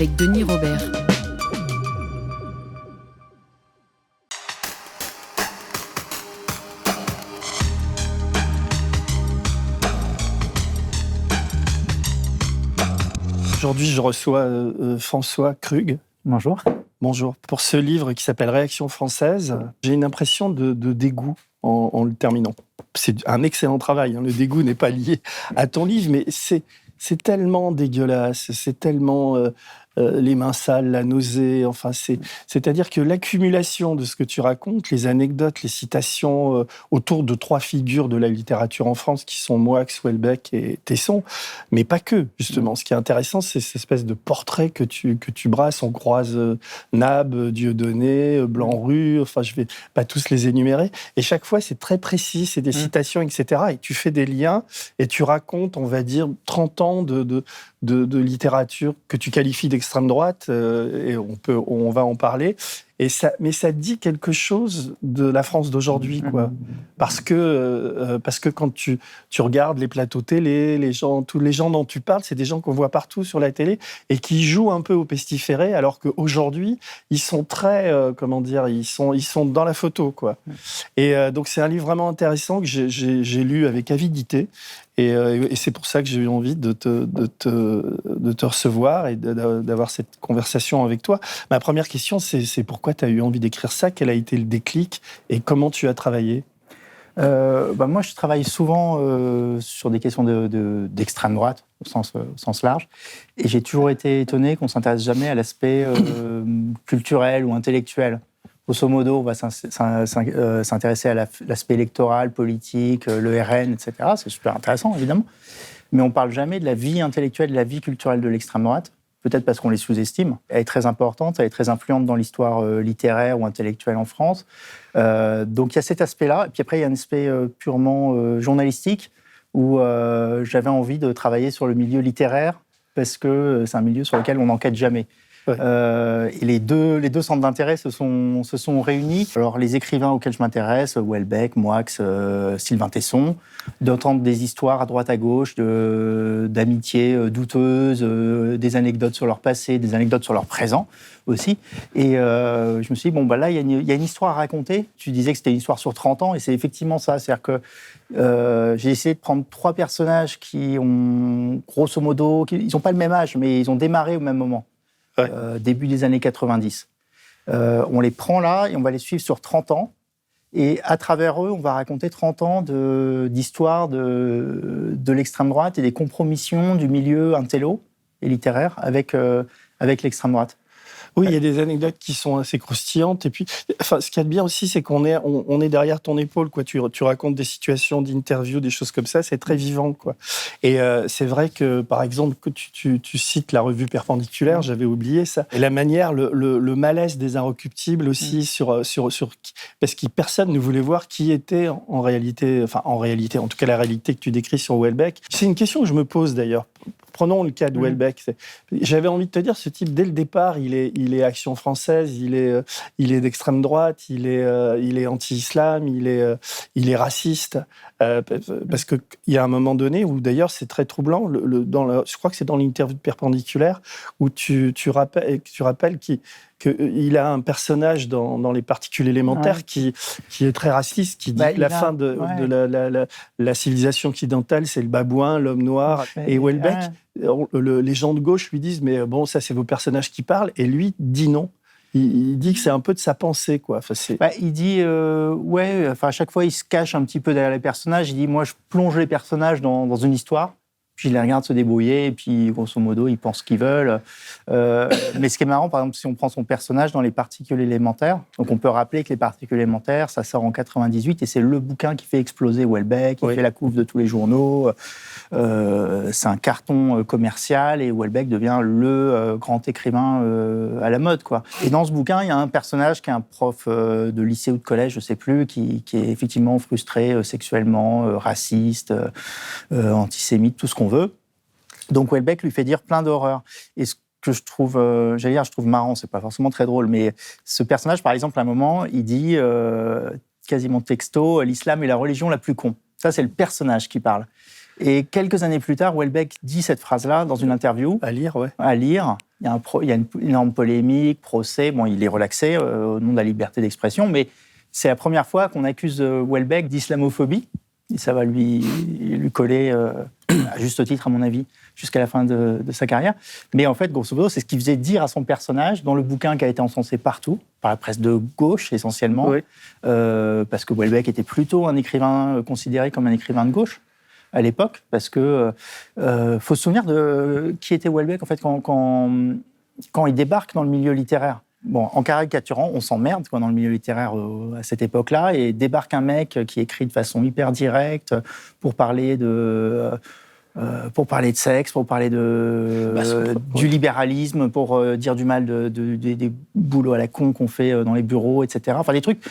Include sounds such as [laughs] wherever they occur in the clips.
Avec Denis Robert. Aujourd'hui, je reçois euh, euh, François Krug. Bonjour. Bonjour. Pour ce livre qui s'appelle Réaction française, j'ai une impression de, dégoût en, le terminant. C'est un excellent travail. Hein. Le dégoût n'est pas lié à ton livre, mais c'est c'est tellement dégueulasse, c'est tellement euh, euh, les mains sales, la nausée. Enfin, c'est, c'est-à-dire que l'accumulation de ce que tu racontes, les anecdotes, les citations euh, autour de trois figures de la littérature en France qui sont Moix, Welbeck et Tesson, mais pas que, justement. Ce qui est intéressant, c'est cette espèce de portrait que tu, que tu brasses. On croise euh, Nab, Dieudonné, Blanc-Rue, enfin, je vais pas tous les énumérer. Et chaque fois, c'est très précis, c'est des mmh. citations, etc. Et tu fais des liens et tu racontes, on va dire, 30 ans de, de, de, littérature que tu qualifies d'extrême droite, euh, et on, peut, on va en parler. Et ça, mais ça dit quelque chose de la France d'aujourd'hui, quoi. Parce que, euh, parce que quand tu, tu regardes les plateaux télé, les gens, tous les gens dont tu parles, c'est des gens qu'on voit partout sur la télé et qui jouent un peu au pestiféré, alors qu'aujourd'hui, ils sont très, euh, comment dire, ils sont, ils sont dans la photo, quoi. Et donc, c'est un livre vraiment intéressant que j'ai lu avec avidité euh, et, c'est pour ça que j'ai eu envie de te, recevoir et d'avoir cette conversation avec toi. Ma première question, c'est pourquoi tu as eu envie d'écrire ça? Quel a été le déclic? Et comment tu as travaillé? Euh, bah moi, je travaille souvent euh, sur des questions d'extrême de, droite, au sens, au sens large. Et j'ai toujours été étonné qu'on s'intéresse jamais à l'aspect culturel ou intellectuel grosso modo, on va euh, s'intéresser à l'aspect électoral, politique, euh, le RN, etc. C'est super intéressant, évidemment. Mais on parle jamais de la vie intellectuelle, de la vie culturelle de l'extrême droite. Peut-être parce qu'on les sous-estime. Elle est très importante, elle est très influente dans l'histoire euh, littéraire ou intellectuelle en France. donc il y a cet aspect-là. Et puis après, il y a un aspect purement journalistique où j'avais envie de travailler sur le milieu littéraire parce que c'est un milieu sur lequel on n'enquête jamais. Euh, et les deux, les deux centres d'intérêt se sont, se sont réunis. Alors, les écrivains auxquels je m'intéresse, Welbeck, Moix, euh, Sylvain Tesson, d'entendre des histoires à droite à gauche d'amitié euh, douteuses, des anecdotes sur leur passé, des anecdotes sur leur présent aussi. Et je me suis dit, bon, bah là, il y, y, a une histoire à raconter. Tu disais que c'était une histoire sur 30 ans, et c'est effectivement ça. C'est-à-dire que j'ai essayé de prendre trois personnages qui ont, grosso modo, ils n'ont pas le même âge, mais ils ont démarré au même moment. Euh, début des années 90. Euh, on les prend là et on va les suivre sur 30 ans. Et à travers eux, on va raconter 30 ans d'histoire de, de, l'extrême droite et des compromissions du milieu intello et littéraire avec, euh, avec l'extrême droite. Oui, il y a des anecdotes qui sont assez croustillantes. Et puis, enfin, ce qu'il y a de bien aussi, c'est qu'on est, on, est derrière ton épaule. Quoi. Tu, tu racontes des situations d'interview, des choses comme ça. C'est très vivant. Quoi. Et euh, c'est vrai que, par exemple, que tu, tu, cites la revue perpendiculaire, j'avais oublié ça. Et la manière, le, le, malaise des inrecuptibles aussi, mm. sur, euh, sur, sur, parce que personne ne voulait voir qui était en réalité, enfin, en réalité, en tout cas, la réalité que tu décris sur Welbeck. C'est une question que je me pose d'ailleurs Prenons le cas de Welbeck. J'avais envie de te dire, ce type, dès le départ, il est, il est action française, il est, euh, il est d'extrême droite, il est, euh, il est anti-islam, il est, euh, il est raciste. parce qu'il y a un moment donné où, d'ailleurs, c'est très troublant. Le, dans je crois que c'est dans l'interview de Perpendiculaire où tu, tu rappelles, tu rappelles qu'il qu'il a un personnage dans, dans, les particules élémentaires qui, qui est très raciste, qui dit bah, que la fin de, de la, la, la, civilisation occidentale, c'est le babouin, l'homme noir. Et Welbeck, les gens de gauche lui disent, mais bon, ça c'est vos personnages qui parlent, et lui dit non. Il, dit que c'est un peu de sa pensée, quoi. Enfin, bah, il dit, euh, ouais, enfin, à chaque fois, il se cache un petit peu derrière les personnages. Il dit, moi, je plonge les personnages dans, dans une histoire puis ils les regardent se débrouiller, et puis grosso modo, ils pensent ce qu'ils veulent. Euh, mais ce qui est marrant, par exemple, si on prend son personnage dans les particules élémentaires, donc on peut rappeler que les particules élémentaires, ça sort en 98, et c'est le bouquin qui fait exploser Welbeck, qui fait la couve de tous les journaux. Euh, c'est un carton euh, commercial, et Welbeck devient le grand écrivain à la mode. Quoi. Et dans ce bouquin, il y a un personnage qui est un prof de lycée ou de collège, je sais plus, qui, qui est effectivement frustré sexuellement, raciste, antisémite, tout ce qu'on veut. Donc Welbeck lui fait dire plein d'horreurs. Et ce que je trouve, euh, j'allais dire, je trouve marrant, c'est pas forcément très drôle, mais ce personnage, par exemple, à un moment, il dit euh, quasiment texto, l'islam est la religion la plus con. Ça, c'est le personnage qui parle. Et quelques années plus tard, Welbeck dit cette phrase-là dans une interview. À lire, ouais. À lire. Il y a, un il y a une énorme polémique, procès. Bon, il est relaxé euh, au nom de la liberté d'expression, mais c'est la première fois qu'on accuse Welbeck d'islamophobie. Et ça va lui, lui coller, à juste titre, à mon avis, jusqu'à la fin de, sa carrière. Mais en fait, grosso modo, c'est ce qu'il faisait dire à son personnage dans le bouquin qui a été encensé partout, par la presse de gauche essentiellement, euh, parce que Welbeck était plutôt un écrivain euh, considéré comme un écrivain de gauche à l'époque, parce que euh, faut se souvenir de qui était Welbeck en fait quand, quand, quand il débarque dans le milieu littéraire. Bon, en caricaturant, on s'emmerde dans le milieu littéraire à cette époque-là, et débarque un mec qui écrit de façon hyper directe pour parler de euh, pour parler de sexe, pour parler de, bah, du libéralisme, pour euh, dire du mal de, des boulots à la con qu'on fait euh, dans les bureaux, etc. Enfin, des trucs,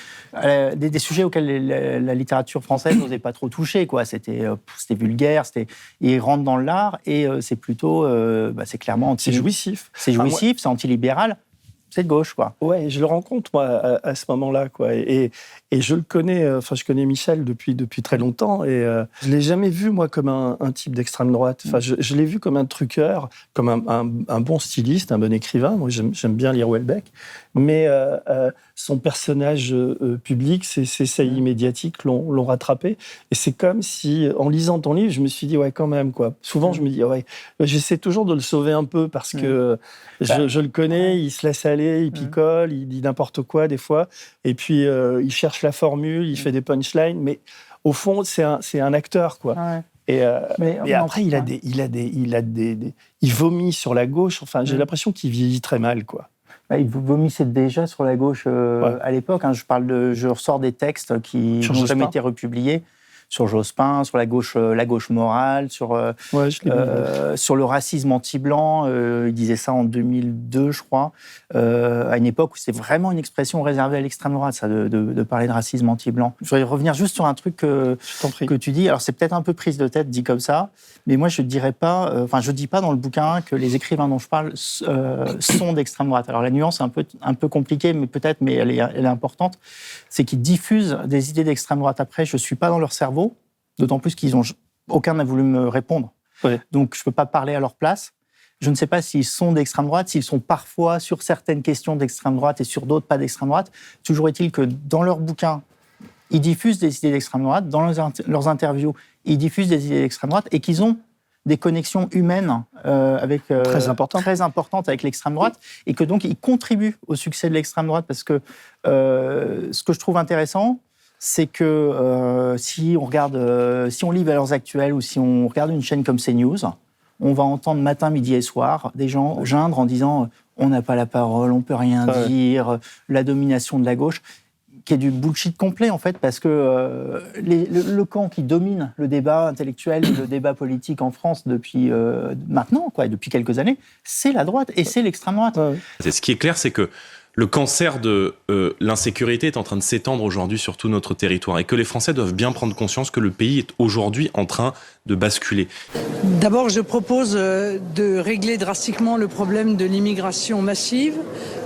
des, sujets auxquels la, littérature française [coughs] n'osait pas trop toucher. Quoi. C'était, c'était vulgaire, c'était, il rentre dans l'art et c'est plutôt, bah, c'est clairement anti. C'est jouissif. C'est jouissif, c'est antilibéral c'est de gauche, quoi. Ouais, je le rencontre moi à, ce moment-là, quoi. Et, je le connais. Euh, enfin, je connais Michel depuis depuis très longtemps, et euh, je l'ai jamais vu moi comme un, type d'extrême droite. Enfin, je, je l'ai vu comme un truqueur, comme un, un, bon styliste, un bon écrivain. Moi, j'aime bien lire Welbeck, mais euh, son personnage public, ses, ses saillies médiatiques l'ont rattrapé. Et c'est comme si, en lisant ton livre, je me suis dit ouais, quand même, quoi. Souvent, je me dis ouais, j'essaie toujours de le sauver un peu parce que je, bah, je, le connais, il se laisse aller il picole, il dit n'importe quoi des fois, et puis euh, il cherche la formule, il fait des punchlines, mais au fond, c'est un, un, acteur, quoi. Et, euh, mais, après, il a des, il a des, il a des, il vomit sur la gauche. Enfin, j'ai l'impression qu'il vieillit très mal, quoi. Bah, il vomissait déjà sur la gauche euh, à l'époque. Hein. Je parle de, je ressors des textes qui n'ont jamais été republiés sur Jospin, sur la gauche, euh, la gauche morale, sur, euh, euh, sur le racisme anti-blanc. il disait ça en 2002, je crois, à une époque où c'était vraiment une expression réservée à l'extrême droite, ça, de, de, parler de racisme anti-blanc. Je voudrais revenir juste sur un truc que, que tu dis. Alors, c'est peut-être un peu prise de tête dit comme ça, mais moi, je ne dirais pas, enfin, je dis pas dans le bouquin que les écrivains dont je parle sont d'extrême droite. Alors, la nuance est un peu, un peu compliquée, mais peut-être, mais elle est, elle est importante. C'est qu'ils diffusent des idées d'extrême droite. Après, je ne suis pas dans leur cerveau d'autant plus qu'ils ont aucun n'a voulu me répondre. Donc je ne peux pas parler à leur place. Je ne sais pas s'ils sont d'extrême droite, s'ils sont parfois sur certaines questions d'extrême droite et sur d'autres pas d'extrême droite. Toujours est-il que dans leurs bouquins, ils diffusent des idées d'extrême droite, dans leurs, interviews, ils diffusent des idées d'extrême droite et qu'ils ont des connexions humaines euh, avec, euh, très, très, importantes avec l'extrême droite et que donc ils contribuent au succès de l'extrême droite parce que euh, ce que je trouve intéressant, c'est que euh, si on regarde, euh, si on lit Valeurs Actuelles ou si on regarde une chaîne comme CNews, on va entendre matin, midi et soir des gens geindre en disant on n'a pas la parole, on peut rien dire, la domination de la gauche, qui est du bullshit complet en fait, parce que euh, le, camp qui domine le débat intellectuel, le [coughs] débat politique en France depuis maintenant, quoi, depuis quelques années, c'est la droite et c'est l'extrême droite. Ce qui est clair, c'est que le cancer de euh, l'insécurité est en train de s'étendre aujourd'hui sur tout notre territoire et que les Français doivent bien prendre conscience que le pays est aujourd'hui en train de basculer. D'abord, je propose euh, de régler drastiquement le problème de l'immigration massive,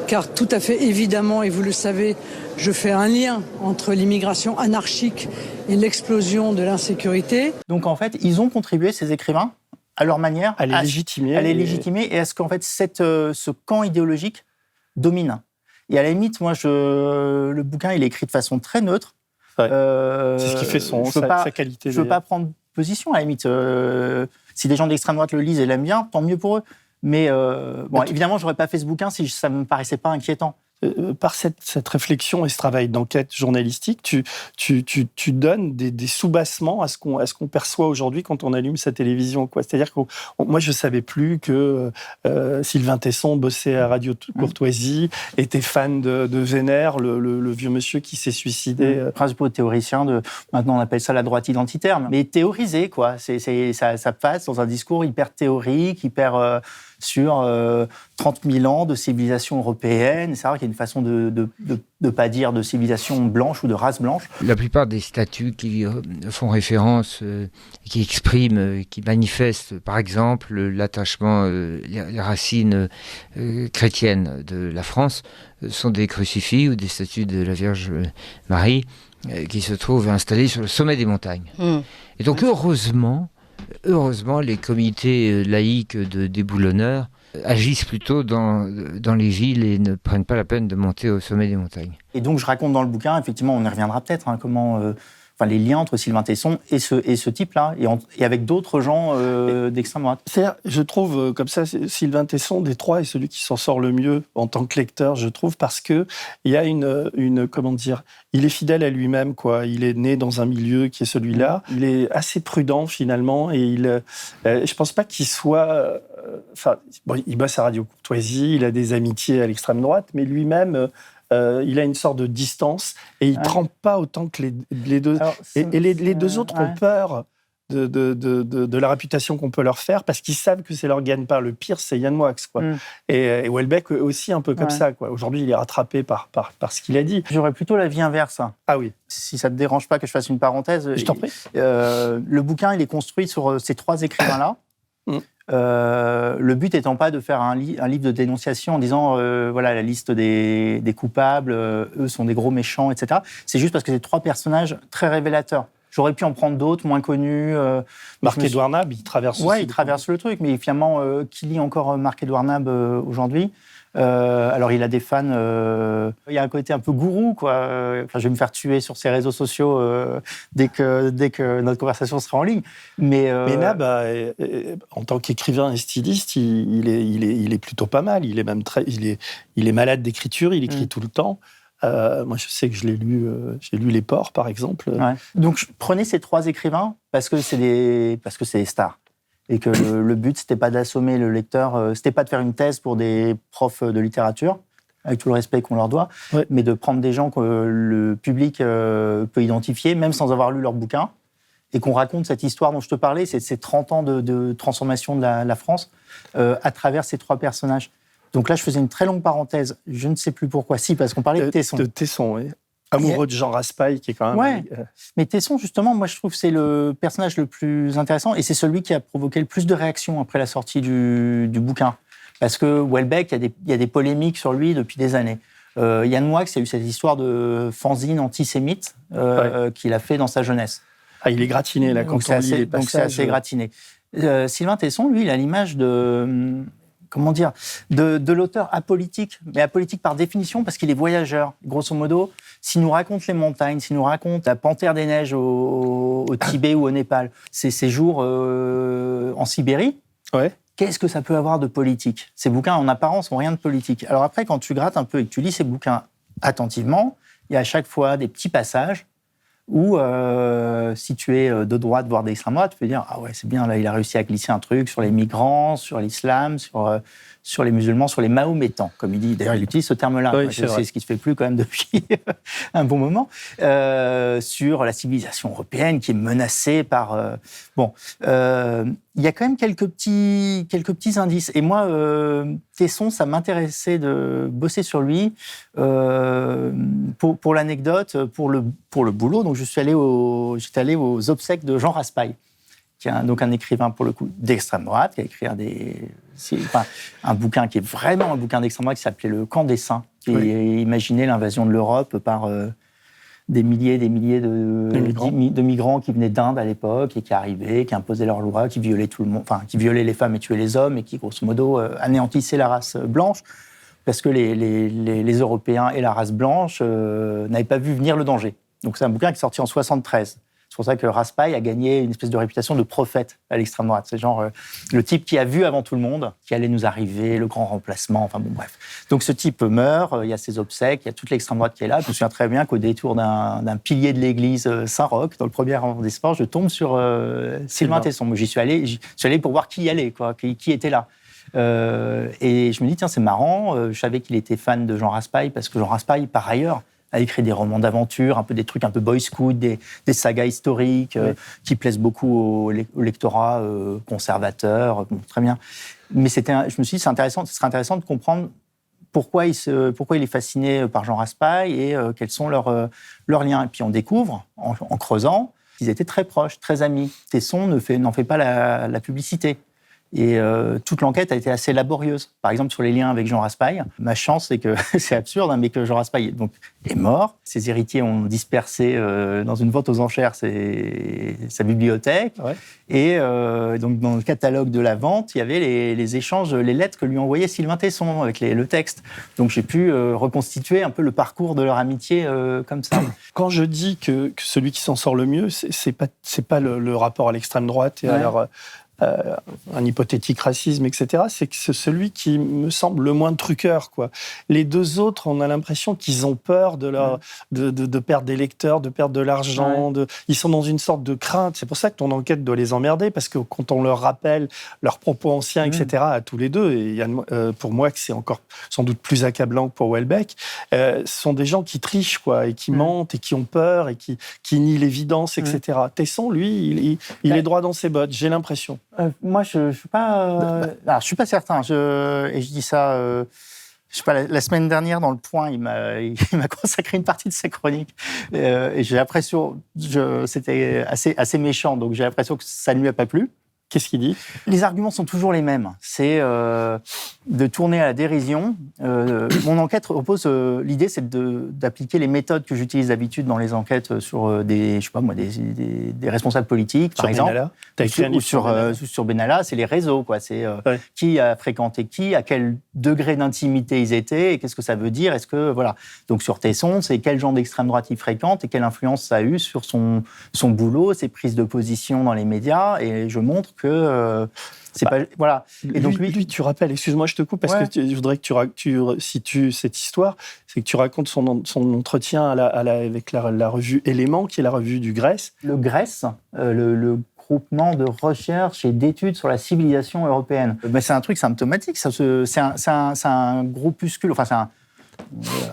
car tout à fait évidemment, et vous le savez, je fais un lien entre l'immigration anarchique et l'explosion de l'insécurité. Donc en fait, ils ont contribué, ces écrivains, à leur manière, à les légitimer, à les légitimer et à ce qu'en fait cette, euh, ce camp idéologique domine. Et à la limite, moi, je, le bouquin, il est écrit de façon très neutre. Euh, c'est ce qui fait son, sa, qualité. Je ne veux pas prendre position, à la limite. Euh, si des gens d'extrême droite le lisent et l'aiment bien, tant mieux pour eux. Mais euh, bon, évidemment, je n'aurais pas fait ce bouquin si ça ne me paraissait pas inquiétant. Euh, par cette, cette, réflexion et ce travail d'enquête journalistique, tu, tu, tu, tu donnes des, des sous-bassements à ce qu'on perçoit aujourd'hui quand on allume sa télévision. C'est-à-dire que moi, je ne savais plus que euh, Sylvain Tesson bossait à Radio Courtoisie, était fan de, de Vénère, le, le, vieux monsieur qui s'est suicidé. Mmh. Principaux théoricien de, maintenant on appelle ça la droite identitaire, mais théorisé, quoi. C'est, ça, ça passe dans un discours hyper théorique, hyper sur 30 euh, 000 ans de civilisation européenne. C'est vrai qu'il y a une façon de ne pas dire de civilisation blanche ou de race blanche. La plupart des statuts qui euh, font référence, euh, qui expriment, qui manifestent, par exemple, l'attachement, les racines chrétiennes de la France, sont des crucifix ou des statues de la Vierge Marie qui se trouvent installés sur le sommet des montagnes. Mmh. Et donc, heureusement, Heureusement, les comités euh, laïques de déboulonneurs euh, agissent plutôt dans, dans les villes et ne prennent pas la peine de monter au sommet des montagnes. Et donc, je raconte dans le bouquin, effectivement, on y reviendra peut-être, hein, comment euh, enfin, les liens entre Sylvain Tesson et ce, et ce type-là, et, et, avec d'autres gens euh, d'extrême droite. je trouve euh, comme ça, Sylvain Tesson, des trois, est celui qui s'en sort le mieux en tant que lecteur, je trouve, parce que il y a une, une comment dire, il est fidèle à lui-même, quoi. Il est né dans un milieu qui est celui-là. Il est assez prudent finalement, et il, euh, je pense pas qu'il soit, enfin, bon, il bosse à Radio Courtoisie, il a des amitiés à l'extrême droite, mais lui-même euh, il a une sorte de distance et il ne trempe pas autant que les, deux. et, les, deux autres ont peur de, de, la réputation qu'on peut leur faire parce qu'ils savent que c'est leur gagne-pain. Le pire, c'est Yann Moix. Quoi. Mm. Et, et, Welbeck aussi un peu comme ça. Aujourd'hui, il est rattrapé par, par, par ce qu'il a dit. J'aurais plutôt la vie inverse. Hein. Ah oui. Si ça ne te dérange pas que je fasse une parenthèse. Je t'en prie. Euh, le bouquin, il est construit sur euh, ces trois écrivains-là. Mm. Euh, le but étant pas de faire un, livre de dénonciation en disant euh, voilà la liste des, coupables, euh, eux sont des gros méchants, etc. C'est juste parce que c'est trois personnages très révélateurs. J'aurais pu en prendre d'autres moins connus. Marc-Edouard Nab, il traverse. Ouais, il traverse le truc, mais finalement, qui lit encore Marc-Edouard Nab aujourd'hui? Euh, alors, il a des fans. Euh, il y a un côté un peu gourou, quoi. Enfin, je vais me faire tuer sur ses réseaux sociaux euh, dès que dès que notre conversation sera en ligne. Mais, Mais Nab, en tant qu'écrivain et styliste, il, est, il, est, il est plutôt pas mal. Il est même très, il est, il est malade d'écriture. Il écrit mm. tout le temps. moi, je sais que je l'ai lu, j'ai lu Les Ports, par exemple. Donc, prenez ces trois écrivains parce que c'est des, parce que c'est des stars et que le, but c'était pas d'assommer le lecteur, euh, c'était pas de faire une thèse pour des profs de littérature, avec tout le respect qu'on leur doit, mais de prendre des gens que le public euh, peut identifier, même sans avoir lu leur bouquin, et qu'on raconte cette histoire dont je te parlais, ces 30 ans de, transformation de la, France, euh, à travers ces trois personnages. Donc là, je faisais une très longue parenthèse. Je ne sais plus pourquoi. Si, parce qu'on parlait de Tesson. De Tesson, oui amoureux de Jean Raspail, qui est quand même. Ouais. Euh, Mais Tesson, justement, moi, je trouve que c'est le personnage le plus intéressant et c'est celui qui a provoqué le plus de réactions après la sortie du, bouquin. Parce que Welbeck, il y, a des, polémiques sur lui depuis des années. Euh, Yann Moix, a eu cette histoire de fanzine antisémite euh, qu'il a fait dans sa jeunesse. Ah, il est gratiné, là, quand on lit les Donc c'est assez gratiné. Sylvain Tesson, lui, il a l'image de comment dire, de, l'auteur apolitique, mais apolitique par définition parce qu'il est voyageur. Grosso modo, s'il nous raconte les montagnes, s'il nous raconte la panthère des neiges au, Tibet ou au Népal, ses séjours euh, en Sibérie, qu'est-ce que ça peut avoir de politique? Ces bouquins, en apparence, ont rien de politique. Alors après, quand tu grattes un peu et que tu lis ces bouquins attentivement, il y a à chaque fois des petits passages ou euh, si tu es euh, de droite, voire d'extrême droite, tu peux dire Ah ouais, c'est bien, là, il a réussi à glisser un truc sur les migrants, sur l'islam, sur, euh, sur les musulmans, sur les mahométans, comme il dit. D'ailleurs, il utilise ce terme-là. c'est ce qui se fait plus quand même depuis [laughs] un bon moment. Euh, sur la civilisation européenne qui est menacée par. Euh, bon, euh, il y a quand même quelques petits, quelques petits indices. Et moi, Tesson, ça m'intéressait de bosser sur lui pour, pour l'anecdote, pour le, pour le boulot. Donc, je suis allé, au, allé aux obsèques de Jean Raspail qui est donc un écrivain pour le coup d'extrême droite, qui a écrit un, des, un bouquin qui est vraiment un bouquin d'extrême droite qui s'appelait Le Camp des Saints, qui imaginait l'invasion de l'Europe par euh, des milliers et des milliers de, de, migrants. qui venaient d'Inde à l'époque et qui arrivaient, qui imposaient leurs lois, qui violaient tout le monde, enfin qui violaient les femmes et tuaient les hommes et qui grosso modo euh, anéantissaient la race blanche parce que les, les, les, Européens et la race blanche euh, n'avaient pas vu venir le danger. Donc c'est un bouquin qui est sorti en 73 C'est pour ça que Raspail a gagné une espèce de réputation de prophète à l'extrême droite. C'est genre euh, le type qui a vu avant tout le monde qui allait nous arriver, le grand remplacement, enfin bon, bref. Donc ce type meurt, euh, il y a ses obsèques, il y a toute l'extrême droite qui est là. Je me souviens très bien qu'au détour d'un pilier de l'église euh, Saint-Roch, dans le premier arrondissement, je tombe sur Sylvain Tesson. J'y suis allé, suis allé pour voir qui y allait, quoi, qui, qui était là. et je me dis, tiens, c'est marrant, je savais qu'il était fan de Jean Raspail, parce que Jean Raspail, par ailleurs, a écrit des romans d'aventure, un peu des trucs un peu boy scout, des, sagas historiques euh, qui plaisent beaucoup au, lectorat euh, conservateur. très bien. Mais c'était, je me suis dit, c'est intéressant, ce serait intéressant de comprendre pourquoi il, se, pourquoi il est fasciné par Jean Raspail et euh, quels sont leurs, leurs liens. Et puis on découvre, en, creusant, qu'ils étaient très proches, très amis. Tesson n'en fait, fait pas la publicité. Et euh, toute l'enquête a été assez laborieuse. Par exemple, sur les liens avec Jean Raspail, ma chance, c'est que [laughs] c'est absurde, hein, mais que Jean Raspail donc, est mort. Ses héritiers ont dispersé euh, dans une vente aux enchères sa bibliothèque. Et euh, donc, dans le catalogue de la vente, il y avait les, échanges, les lettres que lui envoyait Sylvain Tesson avec le texte. Donc, j'ai pu reconstituer un peu le parcours de leur amitié comme ça. [clears throat] Quand je dis que, celui qui s'en sort le mieux, c'est pas, pas le, le, rapport à l'extrême droite et à leur euh, un hypothétique racisme, etc., c'est que c'est celui qui me semble le moins truqueur. Quoi. Les deux autres, on a l'impression qu'ils ont peur de, leur, de, de, perdre des lecteurs, de perdre de l'argent. De... Ils sont dans une sorte de crainte. C'est pour ça que ton enquête doit les emmerder, parce que quand on leur rappelle leurs propos anciens, etc., à tous les deux, et euh, pour moi que c'est encore sans doute plus accablant que pour Welbeck, euh, ce sont des gens qui trichent quoi, et qui mentent et qui ont peur et qui, qui nient l'évidence, etc. Tesson, lui, il, il est droit dans ses bottes, j'ai l'impression. Euh, moi, je ne suis pas. Euh, bah, je suis pas certain. Je, et je dis ça. Euh, je sais pas, la, semaine dernière, dans le point, il m'a, [laughs] il m'a consacré une partie de ses chroniques. et j'ai l'impression, c'était assez, assez méchant, donc j'ai l'impression que ça ne lui a pas plu. Qu'est-ce qu'il dit? Les arguments sont toujours les mêmes. C'est euh, de tourner à la dérision. Euh, mon enquête repose. Euh, l'idée, c'est d'appliquer les méthodes que j'utilise d'habitude dans les enquêtes sur des, je sais pas moi, des, des, responsables politiques, par exemple. Benalla? Écrit ou, sur, Benalla, sur Benalla, c'est les réseaux, quoi. C'est qui a fréquenté qui, à quel degré d'intimité ils étaient, et qu'est-ce que ça veut dire? Est-ce que voilà. Donc sur Tesson, c'est quel genre d'extrême droite il fréquente et quelle influence ça a eu sur son son boulot, ses prises de position dans les médias. Et je montre que euh, c'est bah, pas voilà. Et donc lui, tu rappelles, excuse-moi, je te coupe parce que je voudrais que tu, tu situes cette histoire, c'est que tu racontes son, son entretien à la, avec la, revue Éléments, qui est la revue du Grèce. Le Grèce, euh, le, groupement de recherche et d'études sur la civilisation européenne. Mais c'est un truc symptomatique. C'est un, un, un, groupuscule, enfin c'est un,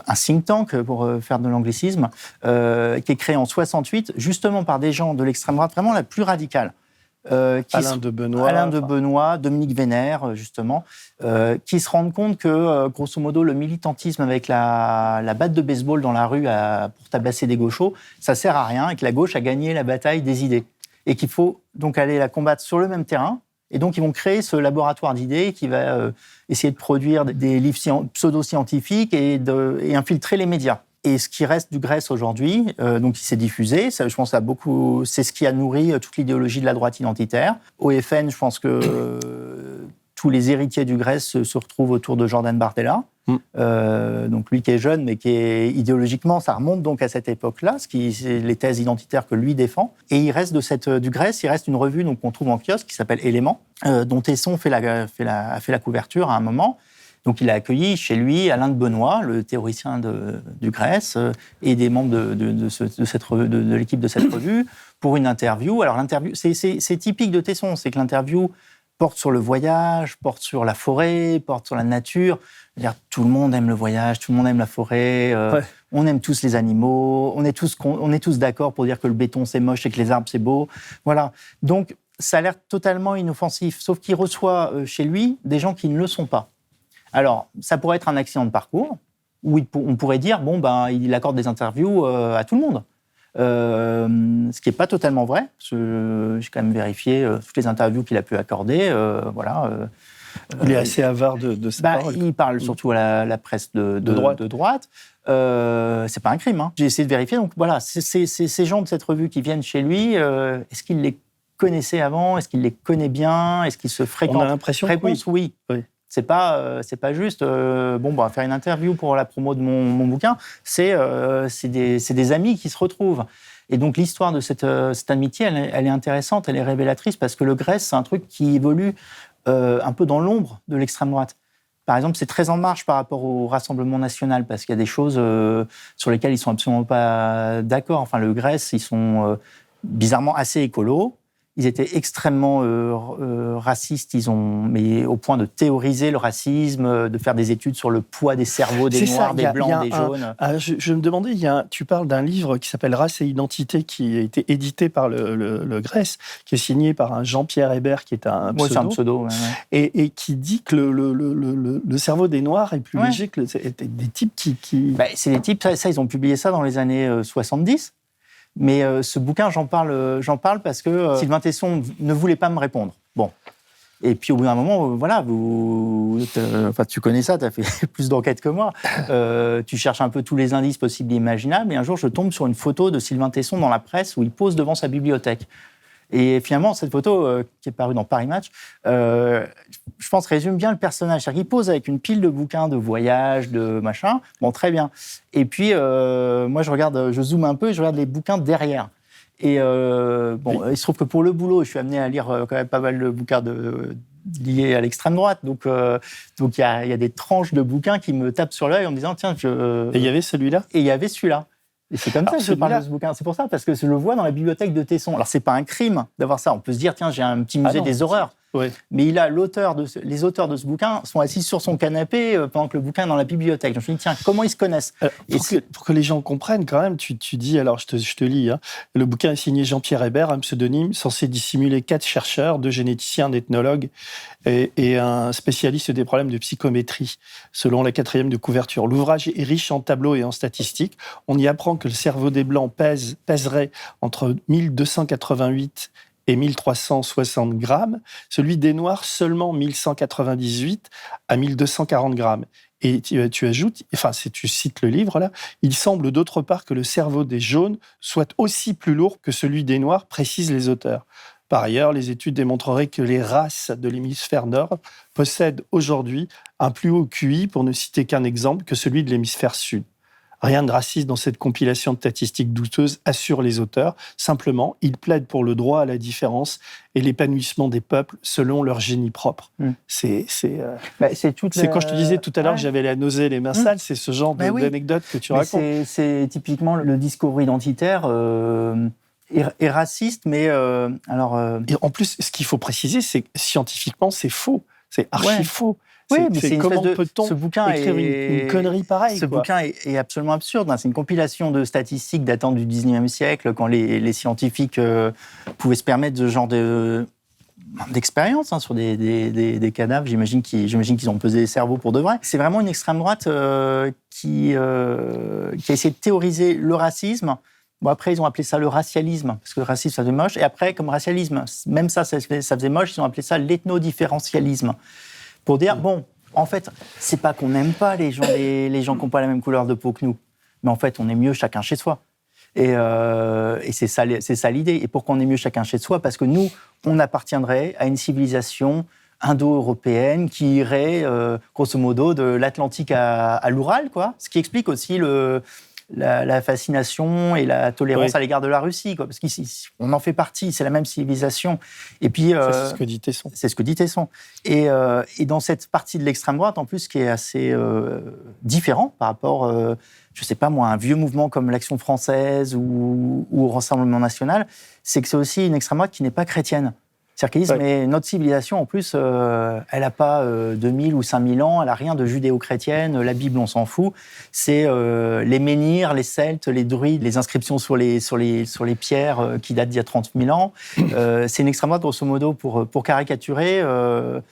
un think tank, pour euh, faire de l'anglicisme, qui est créé en 68, justement par des gens de l'extrême droite, vraiment la plus radicale. Euh, Alain de Benoît. Alain de Benoît, Dominique Vénère, euh, justement, euh, qui se rendent compte que, grosso modo, le militantisme avec la, batte de baseball dans la rue pour tabasser des gauchos, ça sert à rien et que la gauche a gagné la bataille des idées. Et qu'il faut donc aller la combattre sur le même terrain. Et donc, ils vont créer ce laboratoire d'idées qui va essayer de produire des livres pseudo-scientifiques et, et infiltrer les médias. Et ce qui reste du Grèce aujourd'hui, euh, donc qui s'est diffusé, ça, je pense à beaucoup, c'est ce qui a nourri euh, toute l'idéologie de la droite identitaire. Au FN, je pense que euh, tous les héritiers du Grèce se, retrouvent autour de Jordan Bardella. Mm. donc lui qui est jeune, mais qui est idéologiquement, ça remonte donc à cette époque-là, ce qui les thèses identitaires que lui défend. Et il reste de cette du Grèce, il reste une revue donc qu'on trouve en kiosque qui s'appelle Éléments, dont Tesson fait la, fait la, a fait la couverture à un moment. Donc il a accueilli chez lui Alain de Benoît, le théoricien de, du Grèce, euh, et des membres de, de, de, cette de, l'équipe de cette [coughs] revue pour une interview. Alors l'interview, c'est typique de Tesson, c'est que l'interview porte sur le voyage, porte sur la forêt, porte sur la nature. -dire, tout le monde aime le voyage, tout le monde aime la forêt, euh, on aime tous les animaux, on est tous, on est tous d'accord pour dire que le béton c'est moche et que les arbres c'est beau. Voilà. Donc ça a l'air totalement inoffensif, sauf qu'il reçoit euh, chez lui des gens qui ne le sont pas. Alors, ça pourrait être un accident de parcours, où on pourrait dire, bon, ben, il accorde des interviews euh, à tout le monde. Euh, ce qui n'est pas totalement vrai. J'ai quand même vérifié euh, toutes les interviews qu'il a pu accorder. voilà. il est assez avare de, de bah, Il parle mm. surtout à la, presse de, droite. De droite. c'est pas un crime. Hein. J'ai essayé de vérifier. Donc voilà, c'est ces gens de cette revue qui viennent chez lui. Est-ce qu'il les connaissait avant? Est-ce qu'il les connaît bien? Est-ce qu'il se fréquente? On a l'impression Réponse oui. oui. C'est pas, euh, c'est pas juste, euh, bon, bah, faire une interview pour la promo de mon, bouquin. C'est, euh, c'est des, des, amis qui se retrouvent. Et donc l'histoire de cette, cette amitié, elle, est intéressante, elle est révélatrice parce que le Grèce, c'est un truc qui évolue un peu dans l'ombre de l'extrême droite. Par exemple, c'est très en marche par rapport au Rassemblement national parce qu'il y a des choses sur lesquelles ils sont absolument pas d'accord. Enfin, le Grèce, ils sont bizarrement assez écolos. Ils étaient extrêmement euh, euh, racistes, ils ont, mais au point de théoriser le racisme, de faire des études sur le poids des cerveaux des noirs, des blancs, des jaunes. je, me demandais, il y a, tu parles d'un livre qui s'appelle Race et identité, qui a été édité par le, Grèce, qui est signé par un Jean-Pierre Hébert, qui est un pseudo, un pseudo Et, qui dit que le, cerveau des noirs est plus léger que des types qui. qui... Bah, c'est des types, ça, ça, ils ont publié ça dans les années 70. Mais euh, ce bouquin, j'en parle, euh, j'en parle parce que euh, Sylvain Tesson ne voulait pas me répondre. Bon. Et puis au bout d'un moment, voilà, vous, enfin, tu connais ça, tu as fait [laughs] plus d'enquêtes que moi. tu cherches un peu tous les indices possibles et imaginables. Et un jour, je tombe sur une photo de Sylvain Tesson dans la presse où il pose devant sa bibliothèque. Et finalement, cette photo euh, qui est parue dans Paris Match, euh, je pense, résume bien le personnage. C'est-à-dire qu'il pose avec une pile de bouquins de voyage, de machin. Bon, très bien. Et puis, euh, moi, je regarde, je zoome un peu et je regarde les bouquins derrière. Et bon, il se trouve que pour le boulot, je suis amené à lire quand même pas mal de bouquins de, liés à l'extrême droite. Donc, donc il y, a, y, a, des tranches de bouquins qui me tapent sur l'œil en me disant tiens, je. Et il y avait celui-là? Et il y avait celui-là. Et c'est comme ça que je parle de ce bouquin. C'est pour ça, parce que je le vois dans la bibliothèque de Tesson. Alors, c'est pas un crime d'avoir ça. On peut se dire, tiens, j'ai un petit musée ah des horreurs. Mais il a l'auteur de les auteurs de ce bouquin sont assis sur son canapé euh, pendant que le bouquin est dans la bibliothèque. je me dit, tiens, comment ils se connaissent euh, pour, que, les gens comprennent, quand même, tu, dis, alors je te, je te lis, hein, le bouquin est signé Jean-Pierre Hébert, un pseudonyme censé dissimuler quatre chercheurs, deux généticiens, d'ethnologues et, et, un spécialiste des problèmes de psychométrie, selon la quatrième de couverture. L'ouvrage est riche en tableaux et en statistiques. On y apprend que le cerveau des Blancs pèse, pèserait entre 1288 et 1360 grammes, celui des Noirs seulement 1198 à 1240 grammes. Et tu, tu, ajoutes, enfin, si tu cites le livre là, il semble d'autre part que le cerveau des jaunes soit aussi plus lourd que celui des noirs, précisent les auteurs. Par ailleurs, les études démontreraient que les races de l'hémisphère nord possèdent aujourd'hui un plus haut QI, pour ne citer qu'un exemple, que celui de l'hémisphère sud. Rien de raciste dans cette compilation de statistiques douteuses, assurent les auteurs. Simplement, ils plaident pour le droit à la différence et l'épanouissement des peuples selon leur génie propre. Hmm. C'est euh, bah, quand je te disais tout à l'heure que j'avais la nausée les mains hmm. sales, c'est ce genre bah d'anecdote que tu racontes. C'est typiquement le discours identitaire. Euh, est, raciste, mais euh, alors. Et en plus, ce qu'il faut préciser, c'est que scientifiquement, c'est faux. C'est archi faux. Oui, mais c'est comment peut-on ce bouquin écrire une, connerie pareille Ce bouquin est, absolument absurde. Hein. C'est une compilation de statistiques datant du 19e siècle, quand les, scientifiques euh, pouvaient se permettre ce genre de d'expérience hein, sur des, des, cadavres. J'imagine qu'ils ont pesé les cerveaux pour de vrai. C'est vraiment une extrême droite euh, qui, euh, qui a essayé de théoriser le racisme. Bon, après, ils ont appelé ça le racialisme, parce que le racisme, ça faisait moche. Et après, comme racialisme, même ça, ça, ça faisait moche, ils ont appelé ça l'ethnodifférentialisme pour dire bon, en fait, c'est pas qu'on n'aime pas les gens, les, gens qui n'ont pas la même couleur de peau que nous, mais en fait, on est mieux chacun chez soi. Et, euh, c'est ça, c'est ça l'idée. Et pourquoi on est mieux chacun chez soi? Parce que nous, on appartiendrait à une civilisation indo-européenne qui irait, euh, grosso modo, de l'Atlantique à, à l'Oural, quoi. Ce qui explique aussi le, la, fascination et la tolérance à l'égard de la Russie, quoi, parce qu'on en fait partie, c'est la même civilisation. Et puis, euh, c'est ce que dit Tesson. C'est ce que dit Tesson. Et, euh, et dans cette partie de l'extrême droite, en plus, qui est assez euh, différent par rapport, je sais pas moi, un vieux mouvement comme l'Action française ou, ou au Rassemblement national, c'est que c'est aussi une extrême droite qui n'est pas chrétienne. C'est-à-dire mais notre civilisation, en plus, euh, elle n'a pas 2000 euh, ou 5000 ans, elle n'a rien de judéo-chrétienne, la Bible, on s'en fout. C'est euh, les menhirs, les Celtes, les druides, les inscriptions sur les, sur les, sur les pierres qui datent d'il y a 30 000 ans. [coughs] c'est une extrême droite, grosso modo, pour, pour caricaturer. eux,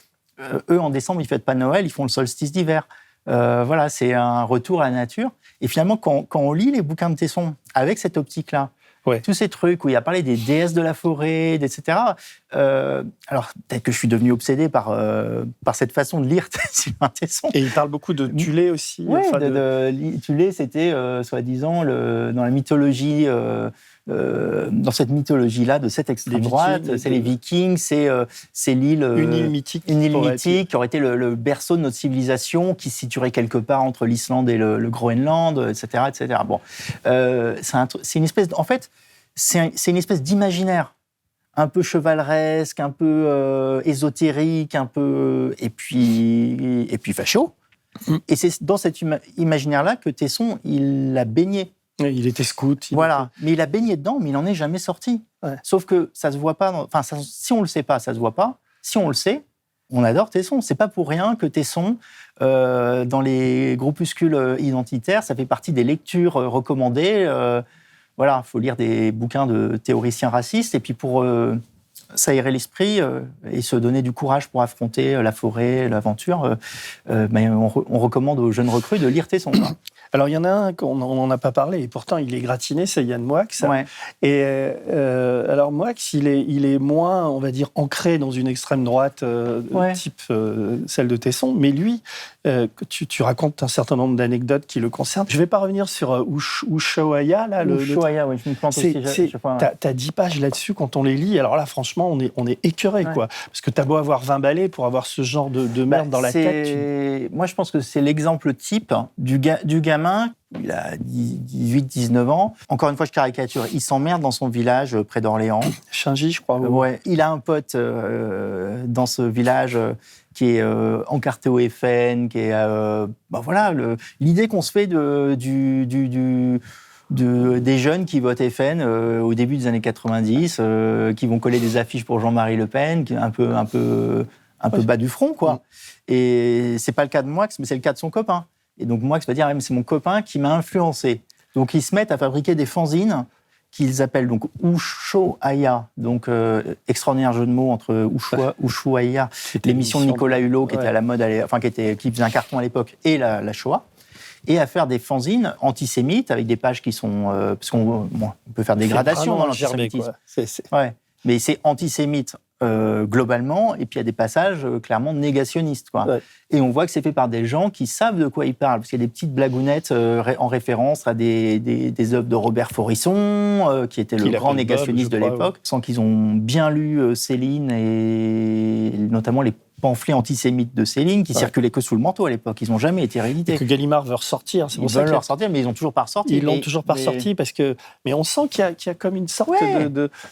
en décembre, ils ne fêtent pas Noël, ils font le solstice d'hiver. voilà, c'est un retour à la nature. Et finalement, quand, quand on lit les bouquins de Tesson avec cette optique-là, tous ces trucs où il a parlé des déesses de la forêt, etc. Euh, alors, peut-être que je suis devenu obsédé par, euh, par cette façon de lire [laughs] Sylvain Tesson. Et il parle beaucoup de Tulé aussi. Oui, de, Tulé, c'était, euh, soi-disant, dans la mythologie... dans cette mythologie-là de cette extrême droite, c'est les Vikings, c'est c'est l'île une île mythique, une île mythique qui aurait été le, berceau de notre civilisation, qui se situerait quelque part entre l'Islande et le, Groenland, etc., etc. Bon, c'est une espèce, en fait, c'est une espèce d'imaginaire un peu chevaleresque, un peu euh, ésotérique, un peu et puis et puis facho. Mm. Et c'est dans cet imaginaire-là que Tesson il a baigné. Il était scout. voilà, mais il a baigné dedans, mais il n'en est jamais sorti. Sauf que ça se voit pas. Enfin, si on le sait pas, ça se voit pas. Si on le sait, on adore Tesson. C'est pas pour rien que Tesson, euh, dans les groupuscules euh, identitaires, ça fait partie des lectures recommandées voilà, il faut lire des bouquins de théoriciens racistes. Et puis pour euh, s'aérer l'esprit euh, et se donner du courage pour affronter euh, la forêt, l'aventure, ben, on, recommande aux jeunes recrues de lire Tesson. Alors, il y en a un qu'on n'en a pas parlé, et pourtant il est gratiné, c'est Yann Moix. Et euh, alors, Moix, il est, il est moins, on va dire, ancré dans une extrême droite euh, type euh, celle de Tesson, mais lui, tu, tu, racontes un certain nombre d'anecdotes qui le concernent. Je ne vais pas revenir sur Ushuaïa, là. Le, Ushuaïa, oui, je me plante aussi. Tu as 10 pages là-dessus, quand on les lit, alors là, franchement, on est, on est écœuré, quoi. Parce que tu as beau avoir 20 balais pour avoir ce genre de, de merde bah, dans la tête. Moi, je pense que c'est l'exemple type du, ga du il a 18-19 ans. Encore une fois, je caricature. Il s'emmerde dans son village euh, près d'Orléans. Changy, je crois. ouais. Il a un pote euh, dans ce village euh, qui est encarté au FN, qui est. bah voilà, l'idée qu'on se fait de, du, du, des jeunes qui votent FN au début des années 90, qui vont coller des affiches pour Jean-Marie Le Pen, qui est un peu, un peu, un peu bas du front, quoi. Mm. Et c'est pas le cas de Moix, mais c'est le cas de son copain. Et donc moi, va dire, ah, c'est mon copain qui m'a influencé. Donc ils se mettent à fabriquer des fanzines qu'ils appellent donc Ushuaïa, donc euh, extraordinaire jeu de mots entre Ushuaïa, [laughs] l'émission de Nicolas Hulot qui était à la mode, enfin qui, était, qui faisait un carton à l'époque, et la, Shoah, et à faire des fanzines antisémites avec des pages qui sont, euh, parce qu'on peut faire des gradations dans l'antisémitisme. Ouais. Mais c'est antisémite euh, globalement, et puis il y a des passages euh, clairement négationnistes. Quoi. Et on voit que c'est fait par des gens qui savent de quoi ils parlent, parce qu'il y a des petites blagounettes euh, en référence à des, des, œuvres de Robert Forisson, qui était le grand négationniste de l'époque, sans qu'ils ont bien lu Céline et notamment les pamphlets antisémites de Céline qui circulaient que sous le manteau à l'époque. Ils n'ont jamais été réédités. Et que Gallimard veut ressortir. C'est ils veulent le ressortir, mais ils n'ont toujours pas ressorti. Ils l'ont toujours pas ressorti parce que. Mais on sent qu'il y, y, a comme une sorte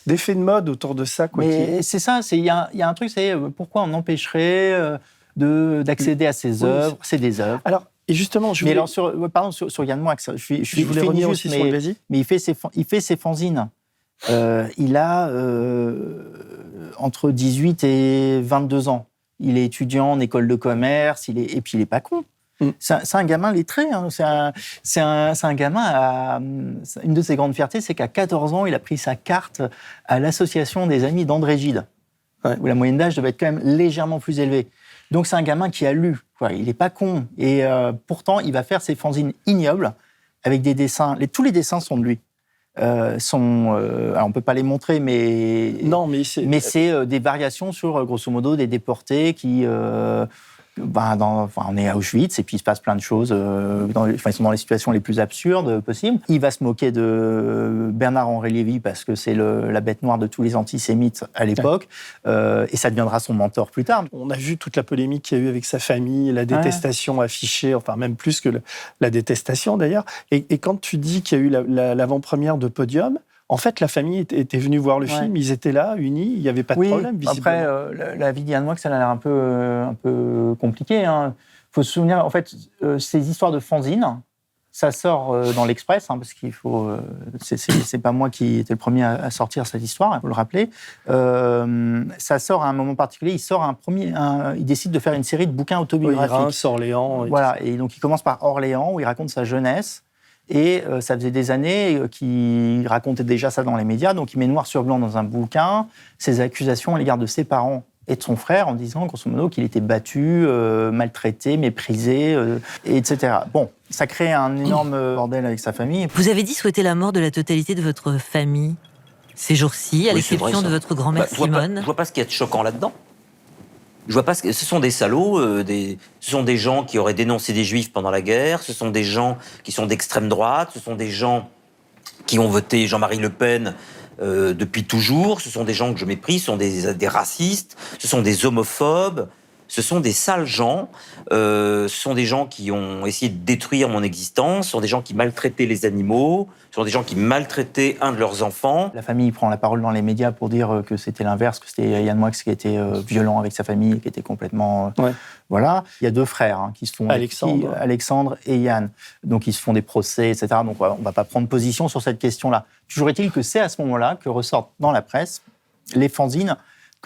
d'effet de, mode autour de ça. Quoi, mais c'est ça. Il y a, y a, un truc, c'est euh, pourquoi on empêcherait euh, d'accéder à ces œuvres C'est des œuvres. Alors. Et justement, je voulais... Mais alors, sur, euh, pardon, sur, sur Yann Moix, je, suis, je, voulais revenir aussi mais, sur le mais il fait ses, il fait ses fanzines. Euh, il a entre 18 et 22 ans il est étudiant en école de commerce, il est, et puis il n'est pas con. Mm. C'est un, gamin lettré. Hein. C'est un, un, gamin. À, une de ses grandes fiertés, c'est qu'à 14 ans, il a pris sa carte à l'association des amis d'André Gide, où la moyenne d'âge devait être quand même légèrement plus élevée. Donc c'est un gamin qui a lu. il n'est pas con. Et euh, pourtant, il va faire ses fanzines ignobles avec des dessins. Les, tous les dessins sont de lui. Euh, sont, euh, alors on peut pas les montrer, mais non, mais c'est, mais c'est euh, des variations sur grosso modo des déportés qui ben dans, enfin, on est à Auschwitz et puis il se passe plein de choses. Euh, dans, enfin, ils sont dans les situations les plus absurdes possibles. Il va se moquer de Bernard-Henri Lévy parce que c'est la bête noire de tous les antisémites à l'époque. Euh, et ça deviendra son mentor plus tard. On a vu toute la polémique qu'il y a eu avec sa famille, la détestation affichée, enfin même plus que la détestation d'ailleurs. Et, et, quand tu dis qu'il y a eu l'avant-première de Podium, en fait, la famille était, venue voir le film, ils étaient là, unis, il n'y avait pas de problème. Après, euh, la, vie d'Yann Moix, ça a l'air un peu, euh, un peu compliqué. Il hein. faut se souvenir, en fait, euh, ces histoires de fanzine, ça sort dans l'Express, hein, parce qu'il faut. c'est pas moi qui étais le premier à, sortir cette histoire, il faut le rappeler. ça sort à un moment particulier. Il sort un premier. il décide de faire une série de bouquins autobiographiques. Oui, Reims, Orléans. voilà. Et donc il commence par Orléans, où il raconte sa jeunesse. Et euh, ça faisait des années euh, qu'il racontait déjà ça dans les médias. Donc il met noir sur blanc dans un bouquin ses accusations à l'égard de ses parents et de son frère en disant, grosso modo, qu'il était battu, euh, maltraité, méprisé, etc. Bon, ça crée un énorme bordel avec sa famille. Vous avez dit souhaiter la mort de la totalité de votre famille ces jours-ci, à l'exception de votre grand-mère bah, Simone. Je vois pas ce qu'il y a de choquant là-dedans. Je vois pas ce, ce sont des salauds, euh, ce sont des gens qui auraient dénoncé des juifs pendant la guerre, ce sont des gens qui sont d'extrême droite, ce sont des gens qui ont voté Jean-Marie Le Pen euh, depuis toujours, ce sont des gens que je méprise, ce sont des racistes, ce sont des homophobes. Ce sont des sales gens, euh, ce sont des gens qui ont essayé de détruire mon existence, ce sont des gens qui maltraitaient les animaux, ce sont des gens qui maltraitaient un de leurs enfants. La famille prend la parole dans les médias pour dire euh, que c'était l'inverse, que c'était Yann Moix qui était euh, violent avec sa famille, qui était complètement... Ouais. Voilà. Il y a deux frères hein, qui se font... Alexandre. qui- Alexandre et Yann. Donc ils se font des procès, etc. Donc on ne va pas prendre position sur cette question-là. Toujours est-il que c'est à ce moment-là que ressortent dans la presse les fanzines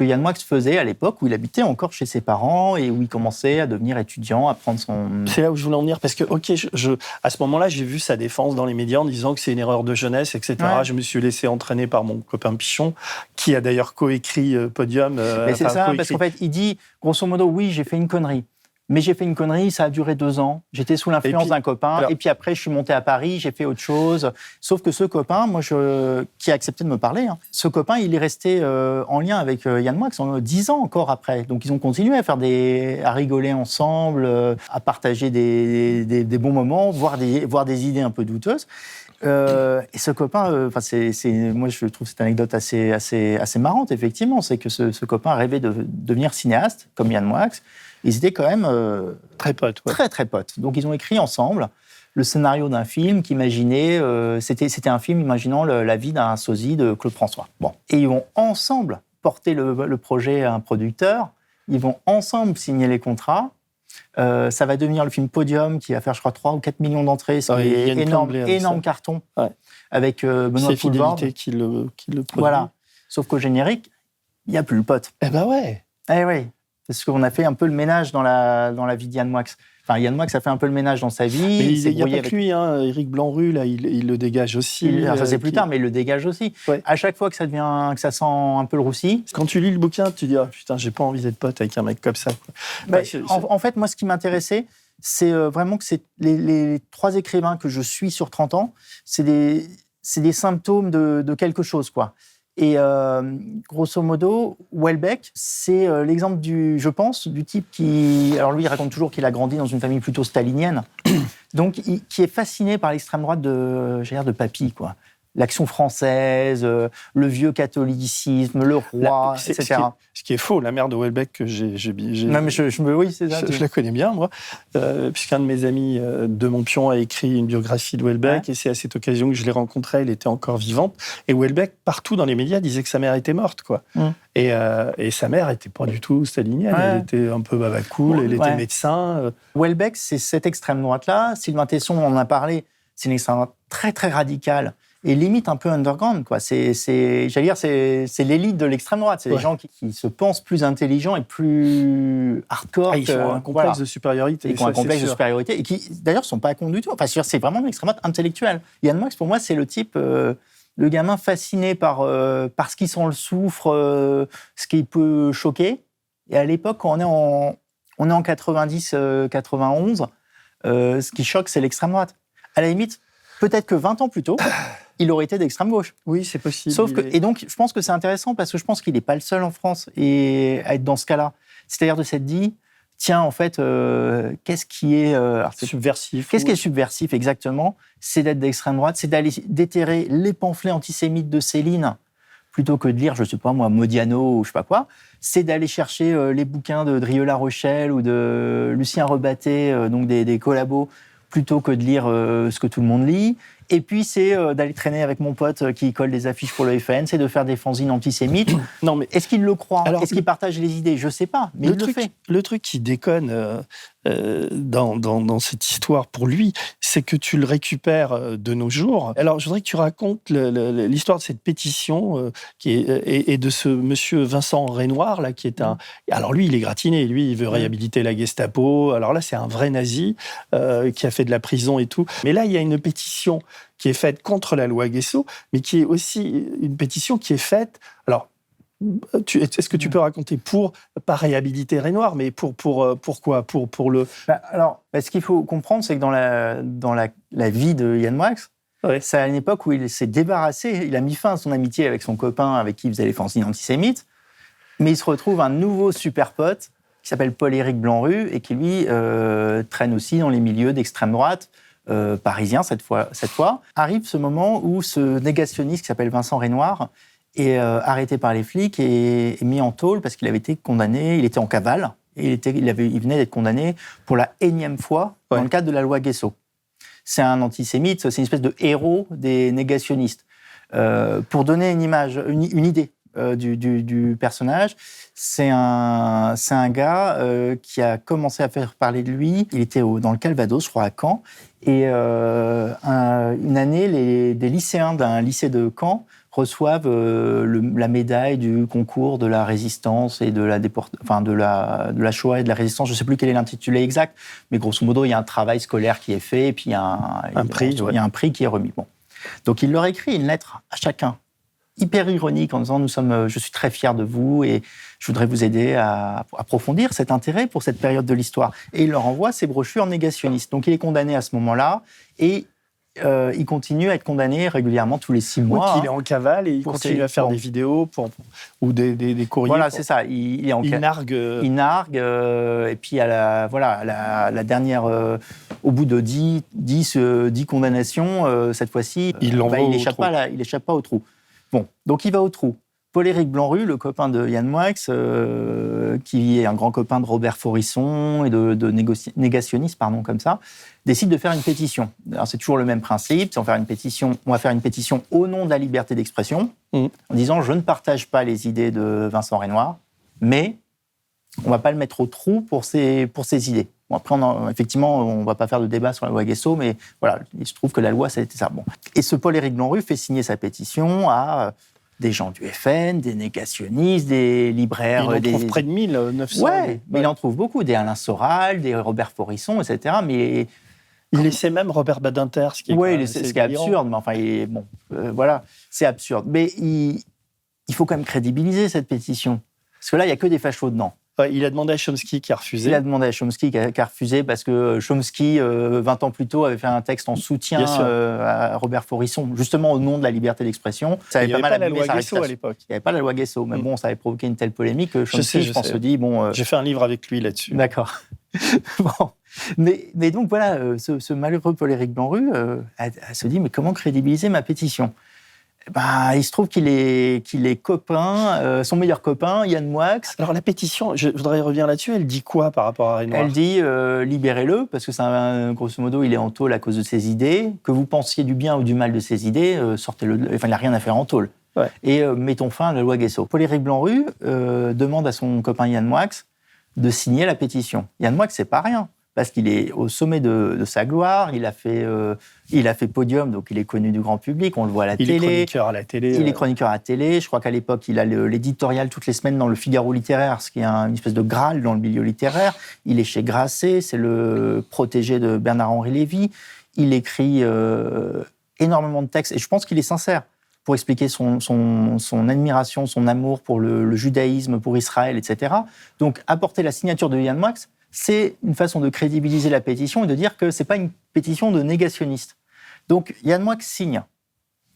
que Yann Moix faisait à l'époque où il habitait encore chez ses parents et où il commençait à devenir étudiant, à prendre son... C'est là où je voulais en venir, parce que, ok, je, je- à ce moment-là, j'ai vu sa défense dans les médias en disant que c'est une erreur de jeunesse, etc. Ouais. Je me suis laissé entraîner par mon copain Pichon, qui a d'ailleurs coécrit euh, Podium. euh, Mais c'est ça, parce qu'en fait, il dit, grosso modo, oui, j'ai fait une connerie. Mais j'ai fait une connerie, ça a duré deux ans. J'étais sous l'influence d'un copain. alors- et puis après, je suis monté à Paris, j'ai fait autre chose. Sauf que ce copain, moi, je, qui a accepté de me parler, hein, ce copain, il est resté euh, en lien avec euh, Yann Moix en dix ans encore après. Donc, ils ont continué à faire des, à rigoler ensemble, euh, à partager des, des- des bons moments, voir des, voir des idées un peu douteuses. Euh, et ce copain, euh, enfin, c'est, c'est- moi je trouve cette anecdote assez, assez, assez marrante, effectivement. C'est que ce, ce copain rêvait de devenir cinéaste, comme Yann Moix. Ils étaient quand même euh, Très pote, ouais. très, très potes. Donc ils ont écrit ensemble le scénario d'un film qu'imaginait. euh, c'était, c'était un film imaginant le- la vie d'un sosie de Claude François. Bon. Et ils vont ensemble porter le, le projet à un producteur. Ils vont ensemble signer les contrats. Euh, ça va devenir le film Podium qui va faire, je crois, 3 ou 4 millions d'entrées, ce qui Ouais, il y a est une énorme, avec énorme carton. Ouais. Avec euh, Benoît C'est Poulvord. Fidélité qui le, qui le produit. Voilà. Sauf qu'au générique, il n'y a plus le pote. Eh ben ouais. Eh oui, parce qu'on a fait un peu le ménage dans la, dans la vie d'Yann Moix. Enfin, Yann Moix a fait un peu le ménage dans sa vie. Mais il n'y a pas que avec- lui, hein. Éric Blanc-Rue, là, il, il le dégage aussi. Il- alors, ça, c'est euh, plus qui- tard, mais il le dégage aussi. Ouais. À chaque fois que ça, devient, que ça sent un peu le roussi, Quand tu lis le bouquin, tu dis ah, putain, j'ai pas envie d'être pote avec un mec comme ça. bah, Bah, c'est- en, en fait, moi, ce qui m'intéressait, c'est euh, vraiment que c'est les, les trois écrivains que je suis sur 30 ans, c'est des, c'est des symptômes de, de quelque chose, quoi. Et euh, grosso modo, Welbeck, c'est euh, l'exemple du, je pense, du type qui, alors lui, il raconte toujours qu'il a grandi dans une famille plutôt stalinienne, [clears throat] donc qui est fasciné par l'extrême droite de, j'ai de papy, quoi. L'action française, euh, le vieux catholicisme, le La- roi, ce, etc. qui est, ce qui est faux, la mère de Welbeck, que j'ai. Non, mais je, je me, oui, c'est ça. Je, la connais bien, moi, euh, puisqu'un de mes amis euh, de Montpion a écrit une biographie de Welbeck, et c'est à cette occasion que je l'ai rencontrée, elle était encore vivante. Et Welbeck, partout dans les médias, disait que sa mère était morte, quoi. Mm. Et, euh, et sa mère était pas du tout stalinienne, Ouais. elle était un peu babacool, elle était médecin. Welbeck, c'est cette extrême droite-là. Sylvain Tesson en a parlé. C'est une extrême droite très, très radicale et limite un peu underground. Quoi. C'est, c'est, j'allais dire, c'est, c'est l'élite de l'extrême droite. C'est les gens qui, qui se pensent plus intelligents et plus hardcore. ah, ils que- ont un complexe voilà. de supériorité. Et qui ont un complexe de supériorité et qui, d'ailleurs, sont pas cons du tout. Enfin, c'est vraiment une extrême droite intellectuelle. Yann Moix, pour moi, c'est le type, euh, le gamin fasciné par, euh, par ce qui sent le soufre, euh, ce qui peut choquer. Et à l'époque, quand on est en, on est en 90, euh, 91, euh, ce qui choque, c'est l'extrême droite. À la limite, peut-être que 20 ans plus tôt, il aurait été d'extrême gauche. Oui, c'est possible. Sauf que, est- et donc, je pense que c'est intéressant parce que je pense qu'il n'est pas le seul en France et à être dans ce cas-là. C'est-à-dire de s'être dit, tiens, en fait, euh, qu'est-ce qui est, euh, subversif. qu'est-ce qui est subversif exactement? C'est d'être d'extrême droite, c'est d'aller déterrer les pamphlets antisémites de Céline plutôt que de lire, je sais pas moi, Modiano ou je sais pas quoi. C'est d'aller chercher euh, les bouquins de Drieux-La Rochelle ou de Lucien Rebatté, donc des, des collabos, plutôt que de lire ce que tout le monde lit. Et puis, c'est euh, d'aller traîner avec mon pote euh, qui colle des affiches pour le FN, c'est de faire des fanzines antisémites. [coughs] Non, mais Est-ce qu'il le croit? Est-ce qu'il partage les idées? Je sais pas, mais le, il truc, le fait. le truc qui déconne euh, dans, dans, dans cette histoire pour lui, c'est que tu le récupères euh, de nos jours. Alors, je voudrais que tu racontes l'histoire de cette pétition euh, qui est, et, et de ce monsieur Vincent Renoir, là, qui est un. Alors, lui, il est gratiné. Lui, il veut réhabiliter la Gestapo. Alors là, c'est un vrai nazi euh, qui a fait de la prison et tout. Mais là, il y a une pétition qui est faite contre la loi Guesso, mais qui est aussi une pétition qui est faite. Alors, Est-ce que tu peux raconter pour, pas réhabiliter Renoir, mais pour, pour, euh, pourquoi pour, pour le. Bah, alors, bah, ce qu'il faut comprendre, c'est que dans la, dans la, la vie de Yann Moix, Ouais. c'est à une époque où il s'est débarrassé, il a mis fin à son amitié avec son copain avec qui il faisait les fanzines antisémites, mais il se retrouve un nouveau super pote qui s'appelle Paul-Éric Blanc-Rue et qui, lui, euh, traîne aussi dans les milieux d'extrême droite, euh, parisien cette fois, cette fois. Arrive ce moment où ce négationniste qui s'appelle Vincent Renoir est euh, arrêté par les flics et, et mis en tôle parce qu'il avait été condamné, il était en cavale Et il, était, il, avait, il venait d'être condamné pour la énième fois dans le cadre de la loi Guesso. C'est un antisémite, c'est une espèce de héros des négationnistes. Euh, pour donner une image, une, une idée euh, du, du, du, personnage, c'est un, c'est un gars euh, qui a commencé à faire parler de lui. Il était au, dans le Calvados, je crois, à Caen. Et un, une année, les, des lycéens d'un lycée de Caen reçoivent euh, le, la médaille du concours de la résistance et de la, déport... enfin, de, la, de la Shoah et de la résistance. Je ne sais plus quel est l'intitulé exact, mais grosso modo, il y a un travail scolaire qui est fait et puis il y a un, un prix, il y a un prix qui est remis. Bon. Donc il leur écrit une lettre à chacun, hyper ironique, en disant nous sommes, je suis très fier de vous et je voudrais vous aider à approfondir cet intérêt pour cette période de l'histoire. Et il leur envoie ses brochures négationnistes. Donc il est condamné à ce moment-là et euh, il continue à être condamné régulièrement tous les six mois. Oui, il est en cavale et il continue ses... à faire des vidéos pour, ou des, des, des courriers. Voilà, c'est ça. Il, il, est en il nargue. Il nargue. Euh, et puis, à la, voilà, à la, la dernière, euh, au bout de 10, 10, 10 condamnations, euh, cette fois-ci, il bah, n'échappe pas, pas, au trou. Bon, donc il va au trou. Paul-Éric Blanru, le copain de Yann Moix, euh, qui est un grand copain de Robert Forisson et de, de négationniste, pardon, comme ça, décide de faire une pétition. Alors c'est toujours le même principe, on, faire une pétition, on va faire une pétition au nom de la liberté d'expression, mmh. en disant je ne partage pas les idées de Vincent Renoir, mais on ne va pas le mettre au trou pour ses, pour ses idées. Bon, après, on en, effectivement, on ne va pas faire de débat sur la loi Guesso, mais voilà, il se trouve que la loi, c'était ça. Bon. Et ce Paul-Éric Blanru fait signer sa pétition à des gens du FN, des négationnistes, des libraires. Il en des... trouve près de 1000, 900. Ouais, ouais, mais il en trouve beaucoup, des Alain Soral, des Robert Forisson, etc. Mais il laissait même Robert Badinter, ce qui est, oui, ce qui est absurde. Mais enfin, il bon, euh, voilà, c'est absurde. Mais il, il, faut quand même crédibiliser cette pétition, parce que là, il y a que des fachos dedans. Il a demandé à Chomsky qui a refusé. Il a demandé à Chomsky qui a, qui a refusé parce que Chomsky, euh, 20 ans plus tôt, avait fait un texte en soutien euh, à Robert Forisson, justement au nom de la liberté d'expression. Ça avait il pas mal pas la loi Guesso à l'époque. Il n'y avait pas la loi Guesso, mais mm. bon, ça avait provoqué une telle polémique que Chomsky, je, sais, je, je pense, se dit bon. Euh... J'ai fait un livre avec lui là-dessus. D'accord. [laughs] bon. Mais, mais, donc voilà, euh, ce, ce, malheureux Paul-Éric Blanru euh, se dit mais comment crédibiliser ma pétition? Bah, il se trouve qu'il est, qu'il est copain, euh, son meilleur copain, Yann Moix. Alors la pétition, je voudrais revenir là-dessus, elle dit quoi par rapport à Renoir Elle dit euh, libérez-le, parce que c'est un, grosso modo, il est en tôle à cause de ses idées. Que vous pensiez du bien ou du mal de ses idées, euh, sortez-le. Enfin, il n'a rien à faire en tôle. Ouais. Et mettons fin à la loi Guesso. Paul-Éric Blanru demande à son copain Yann Moix de signer la pétition. Yann Moix, c'est pas rien parce qu'il est au sommet de, de, sa gloire. Il a fait, euh, il a fait podium, donc il est connu du grand public. On le voit à la il télé. Il est chroniqueur à la télé. Il euh... est chroniqueur à la télé. Je crois qu'à l'époque, il a l'éditorial toutes les semaines dans le Figaro littéraire, ce qui est un, une espèce de graal dans le milieu littéraire. Il est chez Grasset, c'est le protégé de Bernard-Henri Lévy. Il écrit euh, énormément de textes et je pense qu'il est sincère pour expliquer son, son, son, admiration, son amour pour le, le, judaïsme, pour Israël, etc. Donc, apporter la signature de Yann Moix, c'est une façon de crédibiliser la pétition et de dire que ce n'est pas une pétition de négationnistes. Donc Yann Moix signe.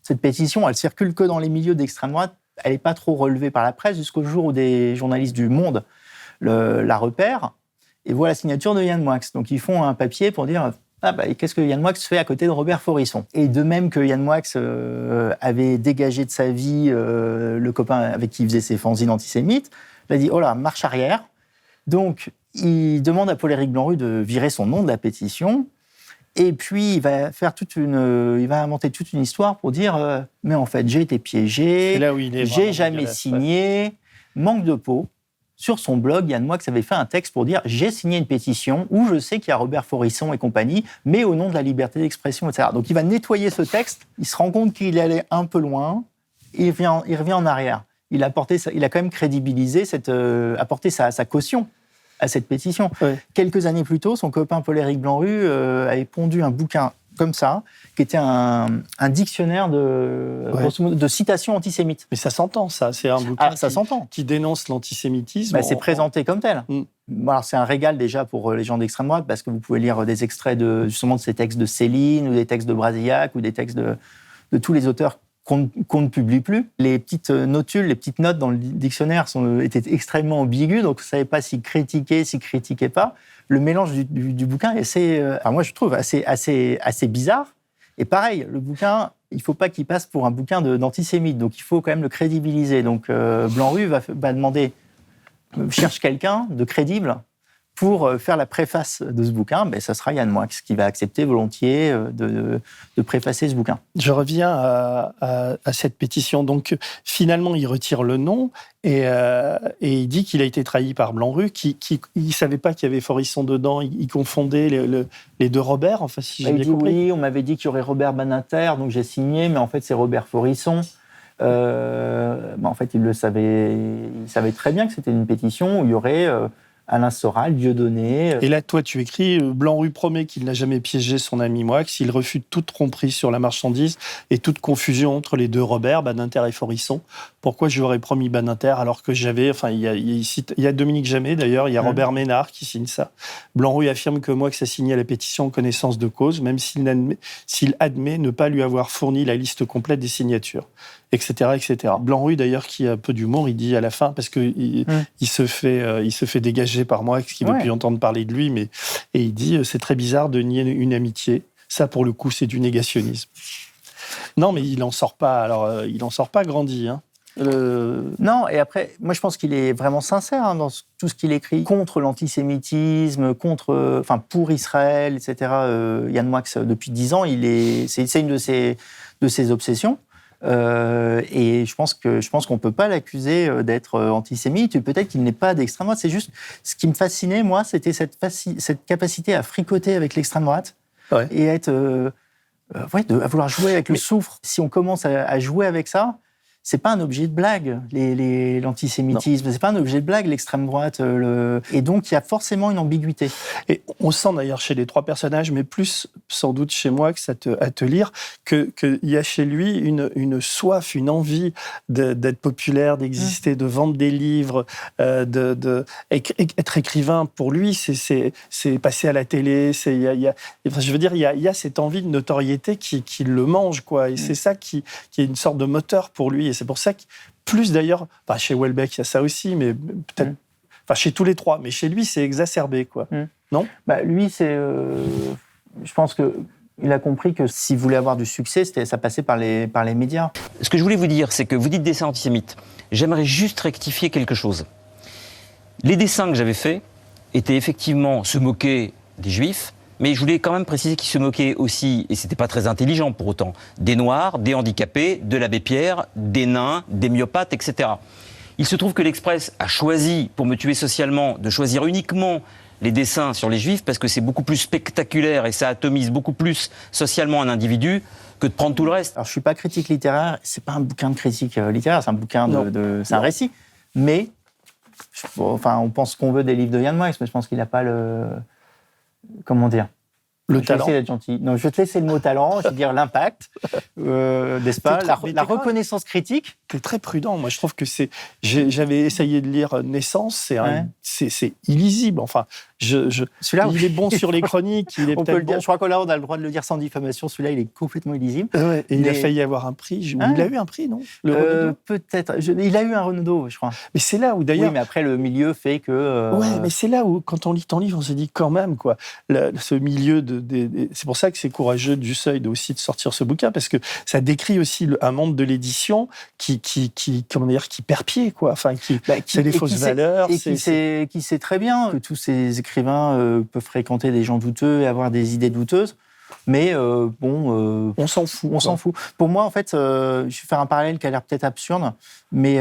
Cette pétition, elle circule que dans les milieux d'extrême droite. Elle n'est pas trop relevée par la presse jusqu'au jour où des journalistes du Monde la repèrent et voient la signature de Yann Moix. Donc ils font un papier pour dire ah bah, qu'est-ce que Yann Moix fait à côté de Robert Forisson? Et de même que Yann Moix euh, avait dégagé de sa vie euh, le copain avec qui il faisait ses fanzines antisémites, il a dit oh là, marche arrière. Donc il demande à Paul-Éric Blanru de virer son nom de la pétition. Et puis, il va faire toute une, il va inventer toute une histoire pour dire, euh, mais en fait, j'ai été piégé, j'ai jamais signé, manque de peau. Sur son blog, Yann Moix avait fait un texte pour dire j'ai signé une pétition où je sais qu'il y a Robert Forisson et compagnie, mais au nom de la liberté d'expression, etc. Donc il va nettoyer ce texte. Il se rend compte qu'il allait un peu loin. Il revient, il revient en arrière. Il a, porté, il a quand même crédibilisé, cette, euh, apporté sa, sa caution à cette pétition. Ouais. Quelques années plus tôt, son copain Paul-Éric Blanru euh, avait pondu un bouquin comme ça, qui était un, un dictionnaire de, ouais. de citations antisémites. Mais ça s'entend, ça. C'est un bouquin ah, ça qui, dénonce l'antisémitisme. Bah, c'est présenté comme tel. Mm. Alors, c'est un régal déjà pour les gens d'extrême droite, parce que vous pouvez lire des extraits de, justement de ces textes de Céline, ou des textes de Brasillac, ou des textes de, de tous les auteurs qu'on qu ne publie plus. Les petites notules, les petites notes dans le dictionnaire sont, étaient extrêmement ambiguës, donc on ne savait pas si critiquer, si critiquer pas. Le mélange du, du, bouquin est assez, euh, moi je trouve assez, assez, assez bizarre. Et pareil, le bouquin, il ne faut pas qu'il passe pour un bouquin d'antisémite, donc il faut quand même le crédibiliser. Donc euh, Blanc-Rue va, va, demander cherche quelqu'un de crédible pour euh, faire la préface de ce bouquin, ben, ça sera Yann Moix qui va accepter volontiers euh, de, de préfacer ce bouquin. Je reviens à, cette pétition. Donc, finalement, il retire le nom et, euh, et il dit qu'il a été trahi par Blanc-Rue, qui ne savait pas qu'il y avait Forisson dedans, il, confondait les deux Robert, enfin, si j'ai bien compris. Oui, on m'avait dit qu'il y aurait Robert Baninter, donc j'ai signé, mais en fait, c'est Robert Forisson. Euh, en fait, il le savait, il savait très bien que c'était une pétition où il y aurait Alain Soral, Dieudonné. Euh. Et là, toi, tu écris euh, Blanc-Rue promet qu'il n'a jamais piégé son ami Moix. Il refute toute tromperie sur la marchandise et toute confusion entre les deux Robert, Badinter et Forisson. Pourquoi je lui aurais promis Badinter alors que j'avais. Enfin, il y, a, il y a Dominique Jamais d'ailleurs, il y a mmh. Robert Ménard qui signe ça. Blanc-Rue affirme que Moix a signé la pétition en connaissance de cause, même s'il admet, admet ne pas lui avoir fourni la liste complète des signatures etc., etc. Blanc-Rue, d'ailleurs, qui a un peu d'humour, il dit à la fin, parce qu'il mmh. il se, fait, euh, il se fait dégager par moi, ce qui ne veut plus entendre parler de lui, mais, et il dit euh, c'est très bizarre de nier une amitié. Ça, pour le coup, c'est du négationnisme. Non, mais il n'en sort pas. Alors, euh, il en sort pas grandi. Hein. Non, et après, moi je pense qu'il est vraiment sincère hein, dans tout ce qu'il écrit contre l'antisémitisme, contre, enfin pour Israël, etc. Yann Moix, depuis dix ans, il est, c'est une de ses, de ses obsessions. Euh, et je pense que je pense qu'on peut pas l'accuser euh, d'être euh, antisémite. Peut-être qu'il n'est pas d'extrême droite. C'est juste ce qui me fascinait, moi, c'était cette, cette capacité à fricoter avec l'extrême droite et être, ouais, de, à vouloir jouer avec le souffre. Si on commence à jouer avec ça, c'est pas un objet de blague, l'antisémitisme. Les, c'est pas un objet de blague, l'extrême droite. Euh, le... Et donc, il y a forcément une ambiguïté. Et on sent d'ailleurs chez les trois personnages, mais plus sans doute chez moi que ça te, à te lire, qu'il y a chez lui une, une soif, une envie d'être populaire, d'exister, mmh. de vendre des livres, euh, de, de, être écrivain. Pour lui, c'est passer à la télé. C'est, y a, y a, enfin, je veux dire, il y a, y a, cette envie de notoriété qui, qui le mange, quoi. Et mmh. c'est ça qui, qui est une sorte de moteur pour lui c'est pour ça que, plus d'ailleurs, chez Welbeck, il y a ça aussi, mais peut-être. Mm. Enfin, chez tous les trois, mais chez lui, c'est exacerbé, quoi. Mm. Non? Bah, Lui, c'est. Euh, je pense que. Il a compris que s'il voulait avoir du succès, ça passait par les, par les médias. Ce que je voulais vous dire, c'est que vous dites dessins antisémites. J'aimerais juste rectifier quelque chose. Les dessins que j'avais faits étaient effectivement se moquer des juifs, mais je voulais quand même préciser qu'il se moquait aussi, et c'était pas très intelligent pour autant, des noirs, des handicapés, de l'abbé Pierre, des nains, des myopathes, etc. Il se trouve que l'Express a choisi, pour me tuer socialement, de choisir uniquement les dessins sur les juifs parce que c'est beaucoup plus spectaculaire et ça atomise beaucoup plus socialement un individu que de prendre tout le reste. Alors je suis pas critique littéraire, c'est pas un bouquin de critique euh, littéraire, c'est un bouquin de, c'est un récit. Mais enfin, on pense qu'on veut des livres de Yann Moix, mais je pense qu'il n'a pas le comment dire le je talent. Vais d'être gentil. Non, je vais te laisser le mot talent, je veux dire l'impact, euh, n'est-ce pas La, reconnaissance critique. Tu es très prudent. Moi, je trouve que c'est. J'avais essayé de lire Naissance, c'est illisible. Enfin, je, je... celui-là, il est bon sur les [laughs] chroniques. Il est on peut le dire. Je crois que là, on a le droit de le dire sans diffamation. Celui-là, il est complètement illisible. et il a failli avoir un prix. Hein il a eu un prix, non? Euh, Peut-être. Il a eu un Renaudot, je crois. Mais c'est là où d'ailleurs. Oui, mais après, le milieu fait que. Euh... Ouais, mais c'est là où, quand on lit ton livre, on se dit quand même, quoi. ce milieu de c'est pour ça que c'est courageux du Seuil de, aussi de sortir ce bouquin, parce que ça décrit aussi un monde de l'édition qui, qui, qui, comment dire, qui perd pied, quoi. Enfin, qui, bah, c'est les fausses valeurs. Et qui sait, qui sait très bien que tous ces écrivains euh, peuvent fréquenter des gens douteux et avoir des idées douteuses. Mais euh, bon, euh, on s'en fout. On s'en fout. Pour moi, en fait, je vais faire un parallèle qui a l'air peut-être absurde, mais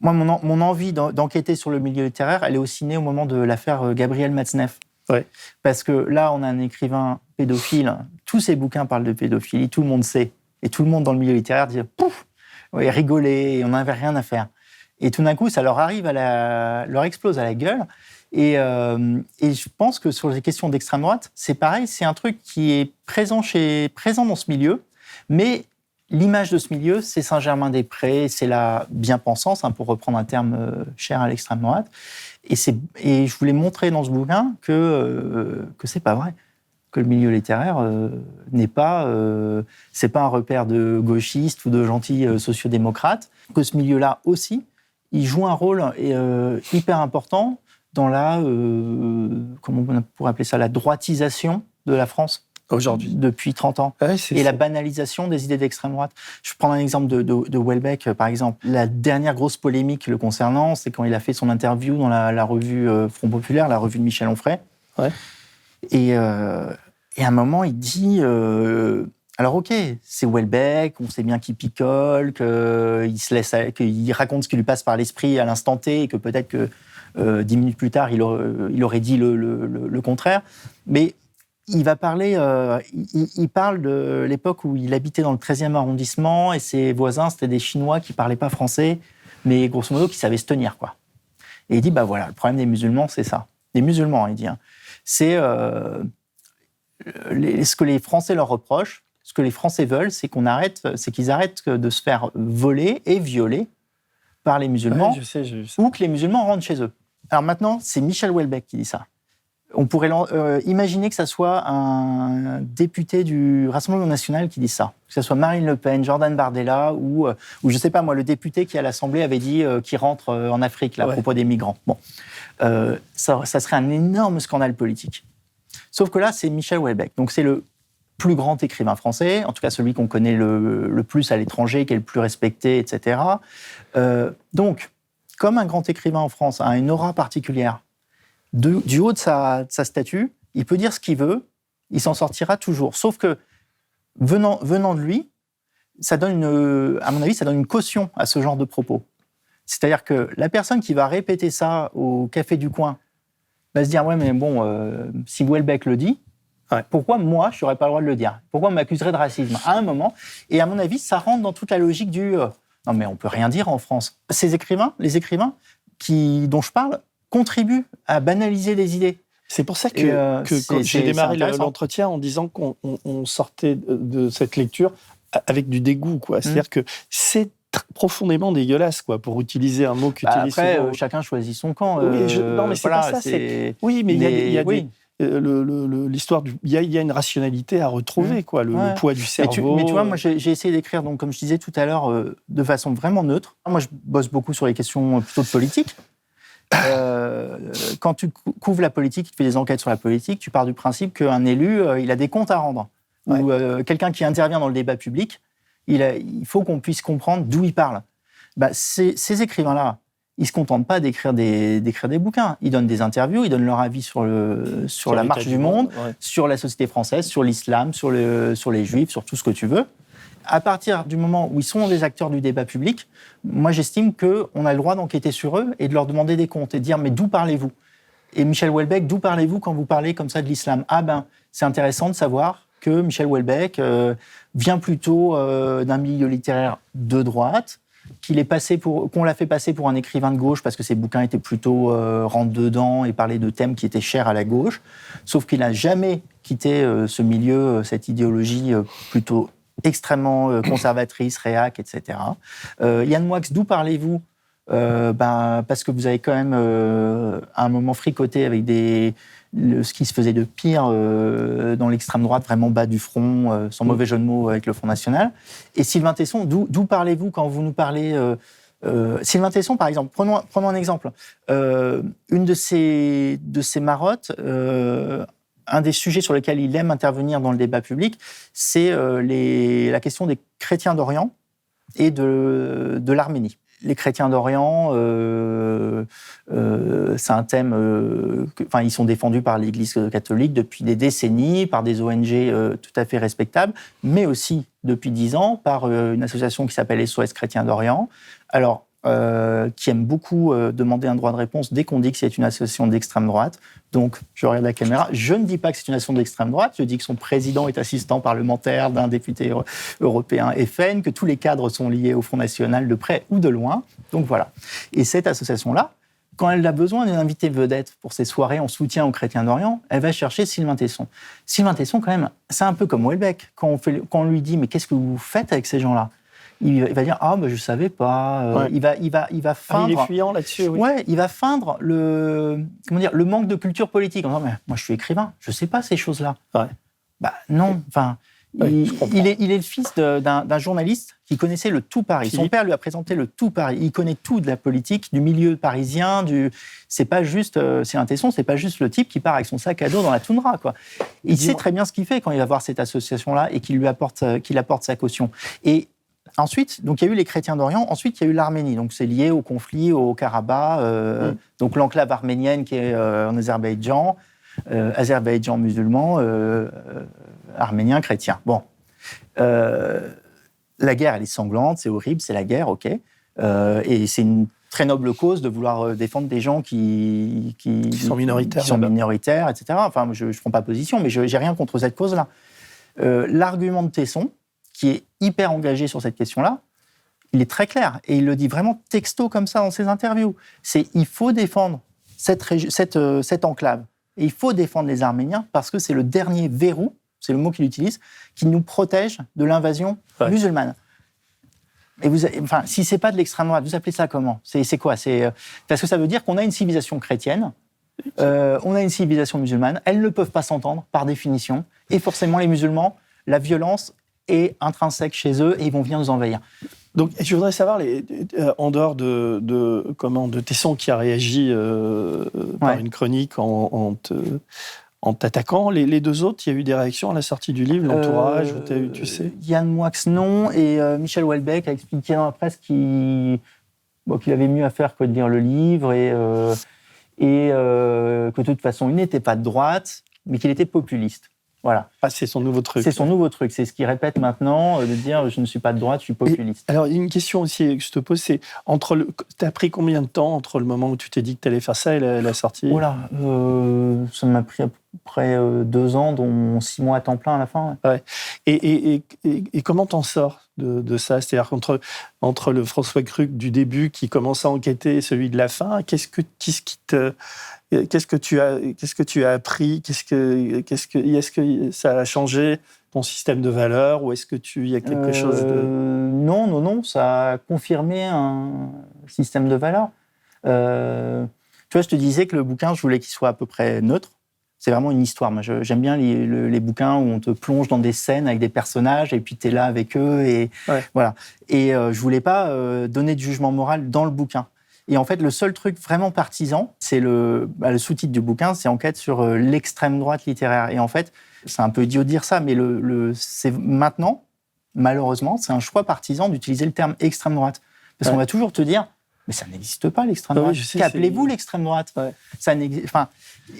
moi, mon, mon envie d'enquêter sur le milieu littéraire, elle est aussi née au moment de l'affaire Gabriel Matzneff. Parce que là, on a un écrivain pédophile. Tous ses bouquins parlent de pédophilie. Tout le monde sait. Et tout le monde dans le milieu littéraire dit pouf, ouais, rigoler, on n'avait rien à faire. Et tout d'un coup, ça leur arrive à la, leur explose à la gueule. Et, euh, et je pense que sur les questions d'extrême droite, c'est pareil. C'est un truc qui est présent chez, présent dans ce milieu, mais L'image de ce milieu, c'est Saint-Germain-des-Prés, c'est la bien-pensance, hein, pour reprendre un terme euh, cher à l'extrême droite. Et, je voulais montrer dans ce bouquin que euh, que c'est pas vrai, que le milieu littéraire euh, n'est pas pas un repère de gauchistes ou de gentils euh, sociodémocrates, que ce milieu-là aussi, il joue un rôle hyper important dans la comment on pourrait appeler ça la droitisation de la France. aujourd'hui depuis 30 ans. et la banalisation des idées d'extrême droite. Je prends un exemple de, de, de Welbeck, par exemple. La dernière grosse polémique le concernant, c'est quand il a fait son interview dans la, revue Front Populaire, la revue de Michel Onfray. Ouais. Et, et, à un moment, il dit alors ok, c'est Welbeck, on sait bien qu'il picole, qu'il se laisse, qu'il raconte ce qui lui passe par l'esprit à l'instant T, et que peut-être que euh, dix minutes plus tard, il, aurait, dit le, contraire. Mais il va parler, euh, il, parle de l'époque où il habitait dans le 13e arrondissement et ses voisins, c'était des Chinois qui parlaient pas français, mais grosso modo qui savaient se tenir, quoi. Et il dit, bah voilà, le problème des musulmans, c'est ça. Des musulmans, il dit, hein. c'est euh, ce que les Français leur reprochent, ce que les Français veulent, c'est qu'on arrête, c'est qu'ils arrêtent de se faire voler et violer par les musulmans, ou que les musulmans rentrent chez eux. Alors maintenant, c'est Michel Houellebecq qui dit ça. On pourrait euh, imaginer que ça soit un député du Rassemblement national qui dit ça. Que ce soit Marine Le Pen, Jordan Bardella ou, euh, ou je ne sais pas moi, le député qui à l'Assemblée avait dit euh, qu'il rentre en Afrique là, à propos des migrants. Bon, ça, ça, serait un énorme scandale politique. Sauf que là, c'est Michel Houellebecq. Donc c'est le plus grand écrivain français, en tout cas celui qu'on connaît le, plus à l'étranger, qui est le plus respecté, etc. Euh, donc, comme un grand écrivain en France a une aura particulière, du haut de sa, statue, il peut dire ce qu'il veut, il s'en sortira toujours. Sauf que venant, venant de lui, ça donne une, à mon avis, ça donne une caution à ce genre de propos. C'est-à-dire que la personne qui va répéter ça au café du coin va se dire ouais mais bon, euh, si Welbeck le dit, pourquoi moi, je n'aurais pas le droit de le dire? Pourquoi on m'accuserait de racisme? À un moment. Et à mon avis, ça rentre dans toute la logique du euh, non, mais on peut rien dire en France. Ces écrivains, les écrivains qui, dont je parle, contribuent à banaliser des idées. C'est pour ça que, euh, j'ai démarré l'entretien en disant qu'on sortait de cette lecture avec du dégoût. Mmh. C'est-à-dire que c'est profondément dégueulasse, quoi, pour utiliser un mot que bah Après, euh, chacun choisit son camp. Oui, non, mais c'est pas ça. Oui, mais il y a, des, euh, l'histoire du. Il y, a une rationalité à retrouver, mmh. quoi, le, poids du cerveau. Mais tu, vois, moi, j'ai essayé d'écrire, donc, comme je disais tout à l'heure, euh, de façon vraiment neutre. Moi, je bosse beaucoup sur les questions plutôt de politique. [coughs] Euh, quand tu couvres la politique, tu fais des enquêtes sur la politique, tu pars du principe qu'un élu, il a des comptes à rendre. Ou quelqu'un qui intervient dans le débat public, il, il faut qu'on puisse comprendre d'où il parle. Bah, ces écrivains-là, ils se contentent pas d'écrire des, d'écrire des bouquins. Ils donnent des interviews, ils donnent leur avis sur, le, sur, la marche du monde, sur la société française, sur l'islam, sur, le, sur les juifs, sur tout ce que tu veux. À partir du moment où ils sont des acteurs du débat public, moi j'estime qu'on a le droit d'enquêter sur eux et de leur demander des comptes et de dire mais d'où parlez-vous? Et Michel Houellebecq, d'où parlez-vous quand vous parlez comme ça de l'islam? Ah ben, c'est intéressant de savoir que Michel Houellebecq euh, vient plutôt euh, d'un milieu littéraire de droite, qu'il est passé pour, qu'on l'a fait passer pour un écrivain de gauche parce que ses bouquins étaient plutôt euh, dedans et parlaient de thèmes qui étaient chers à la gauche. Sauf qu'il n'a jamais quitté euh, ce milieu, euh, cette idéologie plutôt extrêmement conservatrice, réac, etc. Yann Moix, d'où parlez-vous ben, parce que vous avez quand même à un moment fricoté avec des, ce qui se faisait de pire euh, dans l'extrême droite, vraiment bas du front, euh, sans mm. mauvais jeu de mots avec le Front National. Et Sylvain Tesson, d'où parlez-vous quand vous nous parlez euh, Sylvain Tesson, par exemple, prenons, prenons un exemple. une de ses, de ses marottes, un des sujets sur lesquels il aime intervenir dans le débat public, c'est la question des chrétiens d'Orient et de, de l'Arménie les chrétiens d'Orient, euh, euh, c'est un thème. Euh, enfin, ils sont défendus par l'Église catholique depuis des décennies, par des ONG tout à fait respectables, mais aussi depuis dix ans par une association qui s'appelle SOS Chrétiens d'Orient. Alors, euh, qui aime beaucoup euh, demander un droit de réponse dès qu'on dit que c'est une association d'extrême droite. Donc, je regarde la caméra. Je ne dis pas que c'est une association d'extrême droite. Je dis que son président est assistant parlementaire d'un député européen FN, que tous les cadres sont liés au Front National de près ou de loin. Donc voilà. Et cette association-là, quand elle a besoin d'un invité vedette pour ses soirées en soutien aux chrétiens d'Orient, elle va chercher Sylvain Tesson. Sylvain Tesson, quand même, c'est un peu comme Welbeck. Quand on, fait, quand on lui dit, mais qu'est-ce que vous faites avec ces gens-là? Il va dire ah mais je savais pas. Euh, il va il va il va feindre. Ah, il est fuyant là-dessus. Oui. Ouais, il va feindre le comment dire le manque de culture politique. En disant, mais moi je suis écrivain, je sais pas ces choses-là. Ouais. Bah non, enfin il, est, il, est, le fils d'un journaliste qui connaissait le tout Paris. Son père lui a présenté le tout Paris. Il connaît tout de la politique, du milieu parisien. Du... C'est pas juste, euh, c'est un tesson, c'est pas juste le type qui part avec son sac à dos dans la toundra. Quoi. Il sait très bien ce qu'il fait quand il va voir cette association-là et qu'il lui apporte, euh, qu'il apporte sa caution. Et Ensuite, donc il y a eu les chrétiens d'Orient. Ensuite, il y a eu l'Arménie. Donc c'est lié au conflit au Karabakh. Euh, mm. Donc l'enclave arménienne qui est en Azerbaïdjan, Azerbaïdjan musulman, arménien chrétien. Bon, la guerre, elle est sanglante, c'est horrible, c'est la guerre, ok. Euh, et c'est une très noble cause de vouloir euh, défendre des gens qui, qui, sont minoritaires, qui sont minoritaires, etc. Enfin, je ne prends pas position, mais je n'ai rien contre cette cause-là. Euh, l'argument de Tesson, qui est hyper engagé sur cette question-là, il est très clair et il le dit vraiment texto comme ça dans ses interviews. C'est il faut défendre cette, cette, cette enclave et il faut défendre les Arméniens parce que c'est le dernier verrou c'est le mot qu'il utilise, qui nous protège de l'invasion musulmane. Et vous, enfin, si c'est pas de l'extrême droite, vous appelez ça comment? C'est quoi? C'est euh, parce que ça veut dire qu'on a une civilisation chrétienne, euh, on a une civilisation musulmane. Elles ne peuvent pas s'entendre par définition, et forcément les musulmans, la violence est intrinsèque chez eux et ils vont venir nous envahir. Donc, je voudrais savoir, les, euh, en dehors de, de, comment, de Tesson qui a réagi par une chronique en, en te, en t'attaquant. Les, deux autres, il y a eu des réactions à la sortie du livre, l'entourage, euh, tu sais? Yann Moix, non, et euh, Michel Houellebecq a expliqué dans la presse qu'il avait mieux à faire que de lire le livre et, euh, et que de toute façon, il n'était pas de droite, mais qu'il était populiste. Voilà. Ah, c'est son nouveau truc. C'est son nouveau truc. C'est ce qu'il répète maintenant, de dire je ne suis pas de droite, je suis populiste. Alors, une question aussi que je te pose, c'est entre le. Tu as pris combien de temps entre le moment où tu t'es dit que tu allais faire ça et la, sortie? Voilà. ça m'a pris à près euh, deux ans, dont six mois à temps plein à la fin. Ouais. Et, et, et, comment t'en sors de, de ça? C'est-à-dire entre, entre le François Cruc du début qui commence à enquêter et celui de la fin, qu'est-ce que, qu'est-ce qui te, qu'est-ce que tu as, qu'est-ce que tu as appris? Qu'est-ce que, qu'est-ce que, est-ce que ça a changé ton système de valeurs ou est-ce que tu, y a quelque chose de euh, Non, non, non, ça a confirmé un système de valeurs. Euh, tu vois, je te disais que le bouquin, je voulais qu'il soit à peu près neutre c'est vraiment une histoire. Moi, j'aime bien les, bouquins où on te plonge dans des scènes avec des personnages et puis tu es là avec eux. Et voilà. Et euh, je voulais pas euh, donner de jugement moral dans le bouquin. Et en fait, le seul truc vraiment partisan, c'est le, bah, le sous-titre du bouquin, c'est enquête sur euh, l'extrême droite littéraire. Et en fait, c'est un peu idiot de dire ça, mais le, c'est maintenant, malheureusement, c'est un choix partisan d'utiliser le terme extrême droite. Parce qu'on va toujours te dire, mais ça n'existe pas l'extrême droite. Qu'appelez-vous l'extrême droite Ça n'existe. Enfin,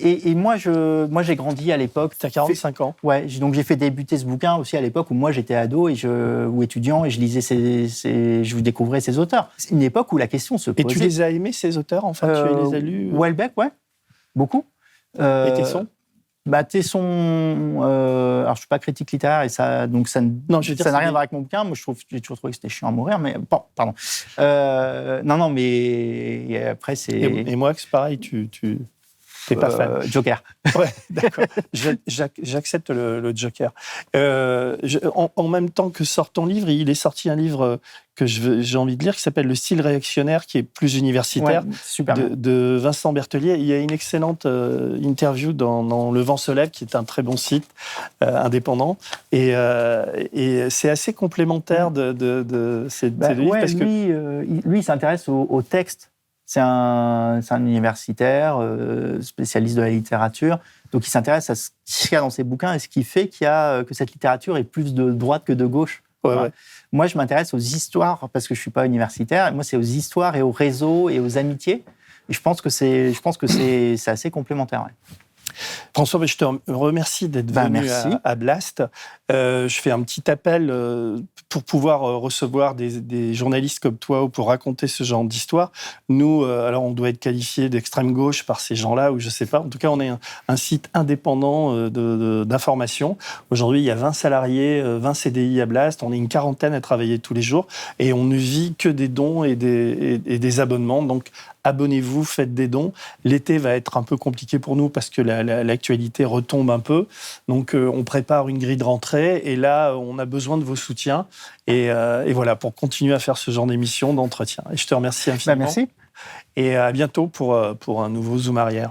et, moi, je, moi, j'ai grandi à l'époque. Tu as 45 ans. Ouais. Donc j'ai fait débuter ce bouquin aussi à l'époque où moi j'étais ado et je, ou étudiant et je lisais ces, ces, je découvrais ces auteurs. C'est une époque où la question se posait. Et tu les as aimés ces auteurs Enfin, tu les as euh, lus. Welbeck, ouais, beaucoup. Euh, et Tesson? Bah, Tesson, euh, alors je suis pas critique littéraire et ça, donc ça, non, je ça n'a rien à voir avec mon bouquin. Moi, je trouve, j'ai toujours trouvé que c'était chiant à mourir, mais bon, pardon. Euh, non, non, mais après c'est. Et, moi, c'est pareil. Tu, tu, T'es pas fan. Euh, Joker. [laughs] Ouais, [laughs] d'accord. J'accepte le, Joker. Euh, en, même temps que sort ton livre, il est sorti un livre que j'ai envie de lire qui s'appelle Le style réactionnaire, qui est plus universitaire, de, Vincent Berthelier. Il y a une excellente euh, interview dans, Le Vent se lève, qui est un très bon site indépendant. Et, c'est assez complémentaire de, de, ces, bah, livres. parce lui, que... lui, il s'intéresse au, au texte c'est un, universitaire, euh, spécialiste de la littérature, donc il s'intéresse à ce qu'il y a dans ses bouquins et ce qui fait qu'il y a, que cette littérature est plus de droite que de gauche. Moi, je m'intéresse aux histoires parce que je suis pas universitaire. Moi, c'est aux histoires et aux réseaux et aux amitiés. Et je pense que c'est, je pense que c'est, assez complémentaire. François, je te remercie d'être bah, venu à, Blast. Euh, je fais un petit appel euh, pour pouvoir euh, recevoir des, journalistes comme toi ou pour raconter ce genre d'histoire. Nous, alors on doit être qualifié d'extrême gauche par ces gens-là, ou je sais pas. En tout cas, on est un, site indépendant d'information. Aujourd'hui, il y a 20 salariés, 20 CDI à Blast. On est une quarantaine à travailler tous les jours et on ne vit que des dons et des, et des abonnements. Donc, abonnez-vous, faites des dons. L'été va être un peu compliqué pour nous parce que l'actualité retombe un peu. Donc, euh, on prépare une grille de rentrée et là, on a besoin de vos soutiens. Et, euh, voilà, pour continuer à faire ce genre d'émission, d'entretien. Et je te remercie infiniment. Bah, merci. Et à bientôt pour, euh, pour un nouveau Zoom arrière.